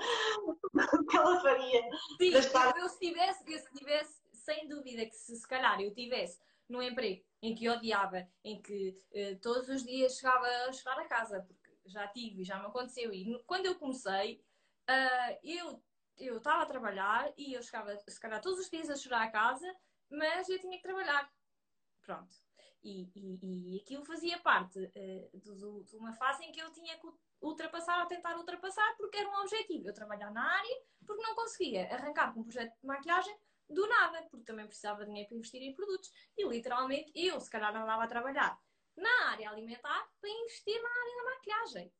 o que ela faria. Sim, eu, eu, se tivesse, eu se tivesse, sem dúvida que se, se calhar eu tivesse num emprego em que odiava, em que uh, todos os dias chegava a chegar a casa, porque já tive, já me aconteceu, e quando eu comecei, uh, eu eu estava a trabalhar e eu chegava, se calhar, todos os dias a chorar a casa mas eu tinha que trabalhar. Pronto. E, e, e aquilo fazia parte uh, de, de, uma fase em que eu tinha que ultrapassar ou tentar ultrapassar porque era um objetivo. Eu trabalhar na área porque não conseguia arrancar com um projeto de maquilhagem do nada, porque também precisava de dinheiro para investir em produtos. E literalmente eu, se calhar, andava a trabalhar na área alimentar para investir na área da maquilhagem.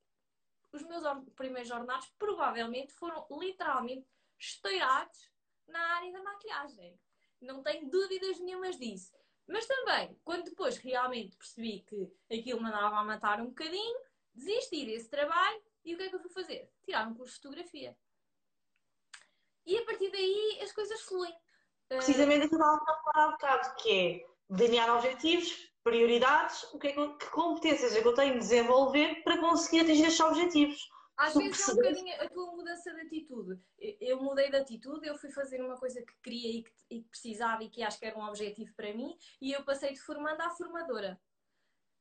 Os meus primeiros ordenados provavelmente foram literalmente estourados na área da maquilhagem. Não tenho dúvidas nenhumas disso. Mas também, quando depois realmente percebi que aquilo me andava a matar um bocadinho, desisti desse trabalho e o que é que eu fui fazer? Tirar um curso de fotografia. E a partir daí as coisas fluem. Precisamente aquilo que estava a falar há bocado, que é delinear objetivos, prioridades, o que, é que, que competências é que eu tenho de desenvolver para conseguir atingir estes objetivos. Às vezes é um bocadinho a tua mudança de atitude. Eu mudei de atitude, eu fui fazer uma coisa que queria e que, e que precisava e que acho que era um objetivo para mim, e eu passei de formanda a formadora.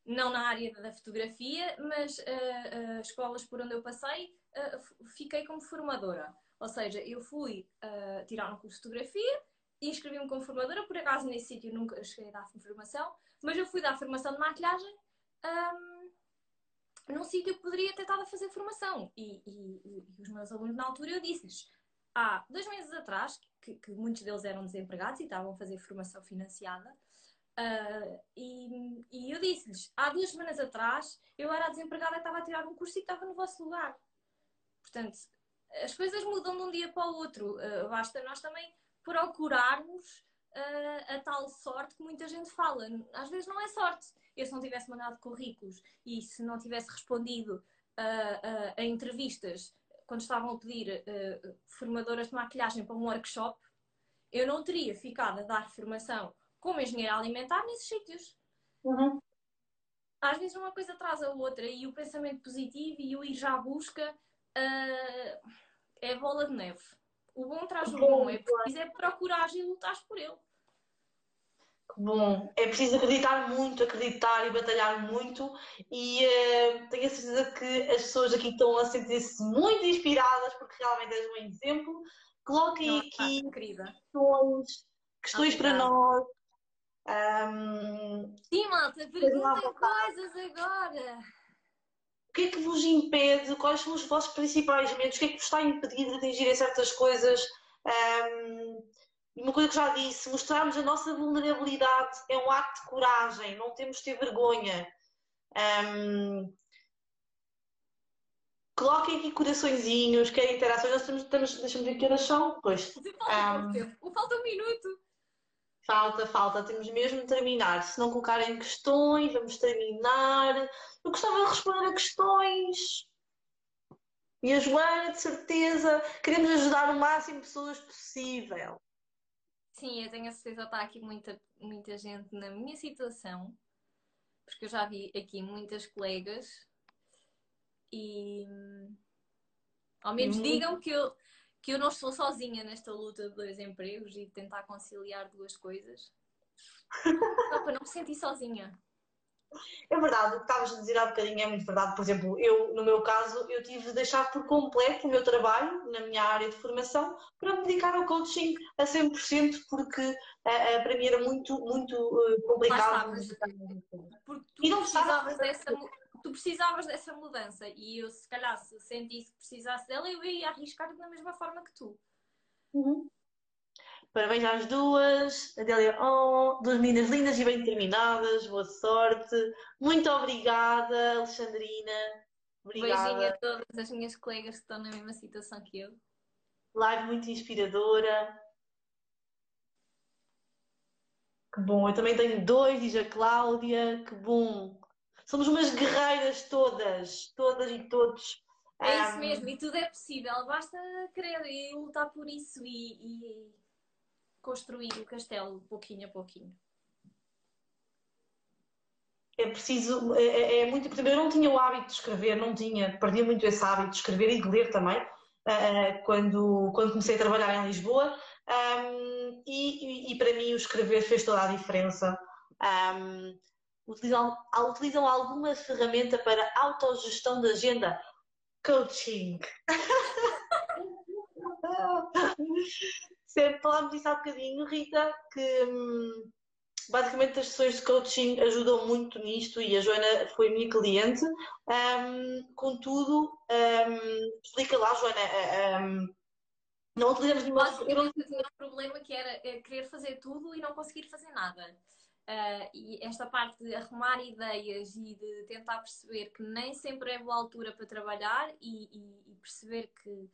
Não na área da fotografia, mas uh, uh, escolas por onde eu passei, uh, fiquei como formadora. Ou seja, eu fui tirar um curso de fotografia, inscrevi-me como formadora, por acaso nesse sítio nunca cheguei a dar formação, mas eu fui dar formação de maquilhagem um, num sítio que poderia ter estado a fazer formação. E, e, e os meus alunos na altura eu disse-lhes, há dois meses atrás, que, que, muitos deles eram desempregados e estavam a fazer formação financiada, uh, e, e, eu disse-lhes, há duas semanas atrás eu era desempregada e estava a tirar um curso e estava no vosso lugar. Portanto, as coisas mudam de um dia para o outro. Uh, basta nós também procurarmos uh, a tal sorte que muita gente fala. Às vezes não é sorte. Eu se não tivesse mandado currículos e se não tivesse respondido uh, a entrevistas quando estavam a pedir formadoras de maquilhagem para um workshop, eu não teria ficado a dar formação como engenheira alimentar nesses sítios. Uhum. Às vezes uma coisa traz a outra e o pensamento positivo e o ir já à busca uh, é bola de neve. O bom traz o bom, é preciso é procurar e lutar por ele. Que bom, é preciso acreditar muito, acreditar e batalhar muito e uh, tenho a certeza que as pessoas aqui estão a sentir-se muito inspiradas porque realmente és um exemplo. Coloquem Nossa, aqui questões, questões para nós. Um, Sim, malta, perguntem coisas agora. O que é que vos impede? Quais são os vossos principais medos? O que é que vos está a impedir de atingirem certas coisas? Um, e uma coisa que já disse, mostrarmos a nossa vulnerabilidade é um ato de coragem, não temos de ter vergonha. Um, coloquem aqui coraçõezinhos, querem interações, nós estamos, estamos deixa-me ver que horas são, pois. Um, falta um minuto. Falta, falta, temos mesmo de terminar. Se não colocarem questões, vamos terminar. Eu gostava de responder a questões. E a Joana, de certeza, queremos ajudar o máximo de pessoas possível. Sim, eu tenho a certeza que está aqui muita, muita gente na minha situação, porque eu já vi aqui muitas colegas e ao menos uhum. digam que eu, que eu não estou sozinha nesta luta de dois empregos e de tentar conciliar duas coisas. Só para não me sentir sozinha. É verdade, o que estavas a dizer há bocadinho é muito verdade. Por exemplo, eu, no meu caso, eu tive de deixar por completo o meu trabalho na minha área de formação para me dedicar ao coaching a 100% porque uh, uh, para mim era muito, muito uh, complicado. porque tu e não precisavas dessa, tu precisavas dessa mudança e eu, se calhar, se sentisse que precisasse dela, eu ia arriscar da mesma forma que tu. Uhum. Parabéns às duas. Adélia, oh, duas meninas lindas e bem terminadas. Boa sorte. Muito obrigada, Alexandrina. Obrigada. Beijinho a todas as minhas colegas que estão na mesma situação que eu. Live muito inspiradora. Que bom. Eu também tenho dois, diz a Cláudia. Que bom. Somos umas guerreiras todas, todas e todos. É isso mesmo, e tudo é possível, basta querer e lutar por isso e, e construir o castelo pouquinho a pouquinho. É preciso, é, é, é muito importante. Eu não tinha o hábito de escrever, não tinha, perdi muito esse hábito de escrever e de ler também, uh, quando, quando comecei a trabalhar em Lisboa. Um, e, e, para mim o escrever fez toda a diferença. Um, utilizam, utilizam alguma ferramenta para autogestão da agenda? Coaching. Sempre falámos disso há bocadinho, Rita, que hum, basicamente as sessões de coaching ajudam muito nisto e a Joana foi minha cliente. Um, contudo, um, explica lá, Joana, um, Não utilizamos nenhuma. Eu não tinha um problema que era eh, querer fazer tudo e não conseguir fazer nada. Uh, e esta parte de arrumar ideias e de tentar perceber que nem sempre é boa altura para trabalhar e, e, e perceber que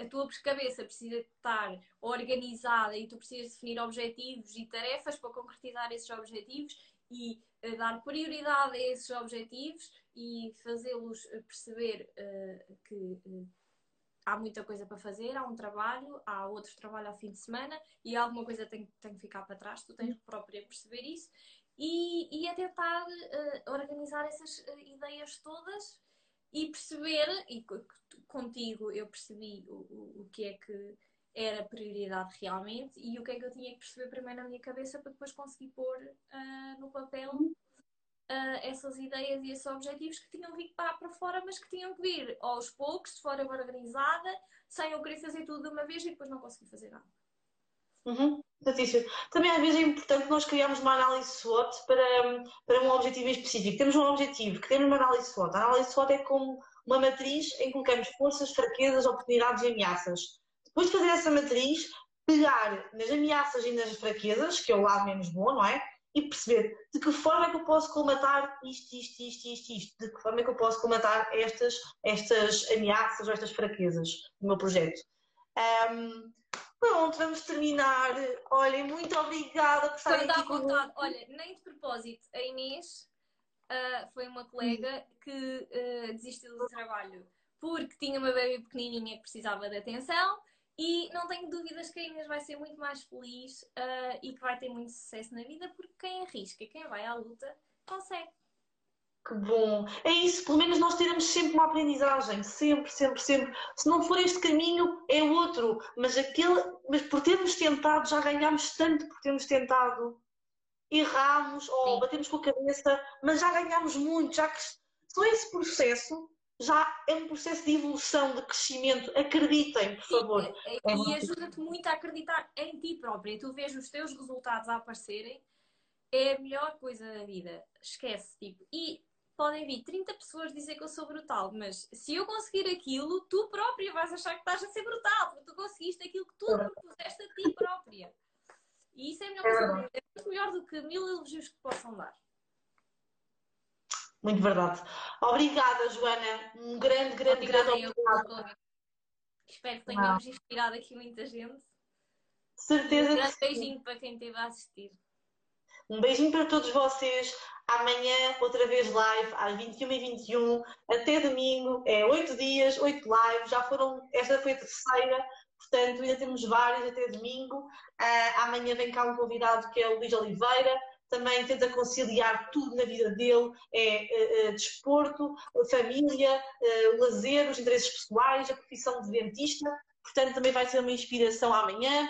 a tua cabeça precisa estar organizada e tu precisas definir objetivos e tarefas para concretizar esses objetivos e uh, dar prioridade a esses objetivos e fazê-los perceber uh, que há muita coisa para fazer, há um trabalho, há outro trabalho ao fim de semana e alguma coisa tem, tem que ficar para trás, tu tens próprio perceber isso. E, e a tentar uh, organizar essas uh, ideias todas e perceber, e contigo eu percebi o, o, o que é que era prioridade realmente e o que é que eu tinha que perceber primeiro na minha cabeça para depois conseguir pôr uh, no papel uh, essas ideias e esses objetivos que tinham vindo para, para fora, mas que tinham que vir aos poucos, de forma organizada, sem eu querer fazer tudo de uma vez e depois não conseguir fazer nada. Uhum. Também às vezes é importante nós criarmos uma análise SWOT para, para um objetivo específico. Temos um objetivo, que temos uma análise SWOT. A análise SWOT é como uma matriz em que colocamos forças, fraquezas, oportunidades e ameaças. Depois de fazer essa matriz, pegar nas ameaças e nas fraquezas, que é o lado menos bom, não é? E perceber de que forma é que eu posso colmatar isto, isto, isto, isto, isto, de que forma é que eu posso colmatar estas, estas ameaças ou estas fraquezas do meu projeto. Um, pronto, vamos terminar. Olha, muito obrigada por estar aqui vontade. Olha, nem de propósito, a Inês uh, foi uma colega que uh, desistiu do trabalho porque tinha uma bebê pequenininha que precisava de atenção e não tenho dúvidas que a Inês vai ser muito mais feliz uh, e que vai ter muito sucesso na vida, porque quem arrisca, quem vai à luta, consegue. Que bom! É isso, pelo menos nós teremos sempre uma aprendizagem, sempre, sempre, sempre. Se não for este caminho, é outro. Mas aquele, mas por termos tentado, já ganhamos tanto por termos tentado. Erramos ou Sim. batemos com a cabeça, mas já ganhamos muito, já que só esse processo já é um processo de evolução, de crescimento. Acreditem, por favor. E, é e ajuda-te muito a acreditar em ti própria. Tu vês os teus resultados a aparecerem, é a melhor coisa da vida. Esquece, tipo. E podem vir 30 pessoas dizer que eu sou brutal, mas se eu conseguir aquilo, tu própria vais achar que estás a ser brutal, porque tu conseguiste aquilo que tu propuseste a ti própria. E isso é, melhor, é muito melhor do que mil elogios que possam dar. Muito verdade. Obrigada, Joana. Um grande, grande, Obrigada grande obrigado. Espero que tenhamos ah. inspirado aqui muita gente. Certeza. Um grande beijinho para quem esteve a assistir. Um beijinho para todos vocês. Amanhã, outra vez live, às 21h21, até domingo. É 8 dias, 8 lives. Já foram, esta foi a terceira, portanto, ainda temos várias até domingo. Uh, amanhã vem cá um convidado que é o Luís Oliveira também tenta conciliar tudo na vida dele, é, é, é desporto, família, é, lazer, os interesses pessoais, a profissão de dentista, portanto também vai ser uma inspiração amanhã.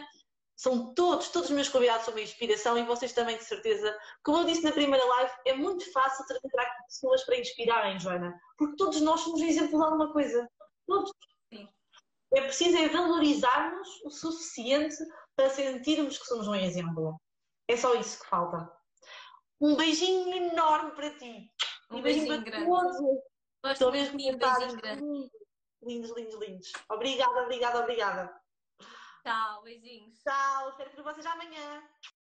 São todos, todos os meus convidados são uma inspiração e vocês também de certeza. Como eu disse na primeira live, é muito fácil com pessoas para inspirarem, Joana, porque todos nós somos um exemplo de alguma coisa. Todos. Sim. É preciso é valorizarmos o suficiente para sentirmos que somos um exemplo. É só isso que falta. Um beijinho enorme para ti. Um, um beijinho, beijinho para grande. todos. Gosto mesmo um beijinho grande. Lindos, lindos, lindos. Obrigada, obrigada, obrigada. Tchau, beijinhos. Tchau, espero por vocês amanhã.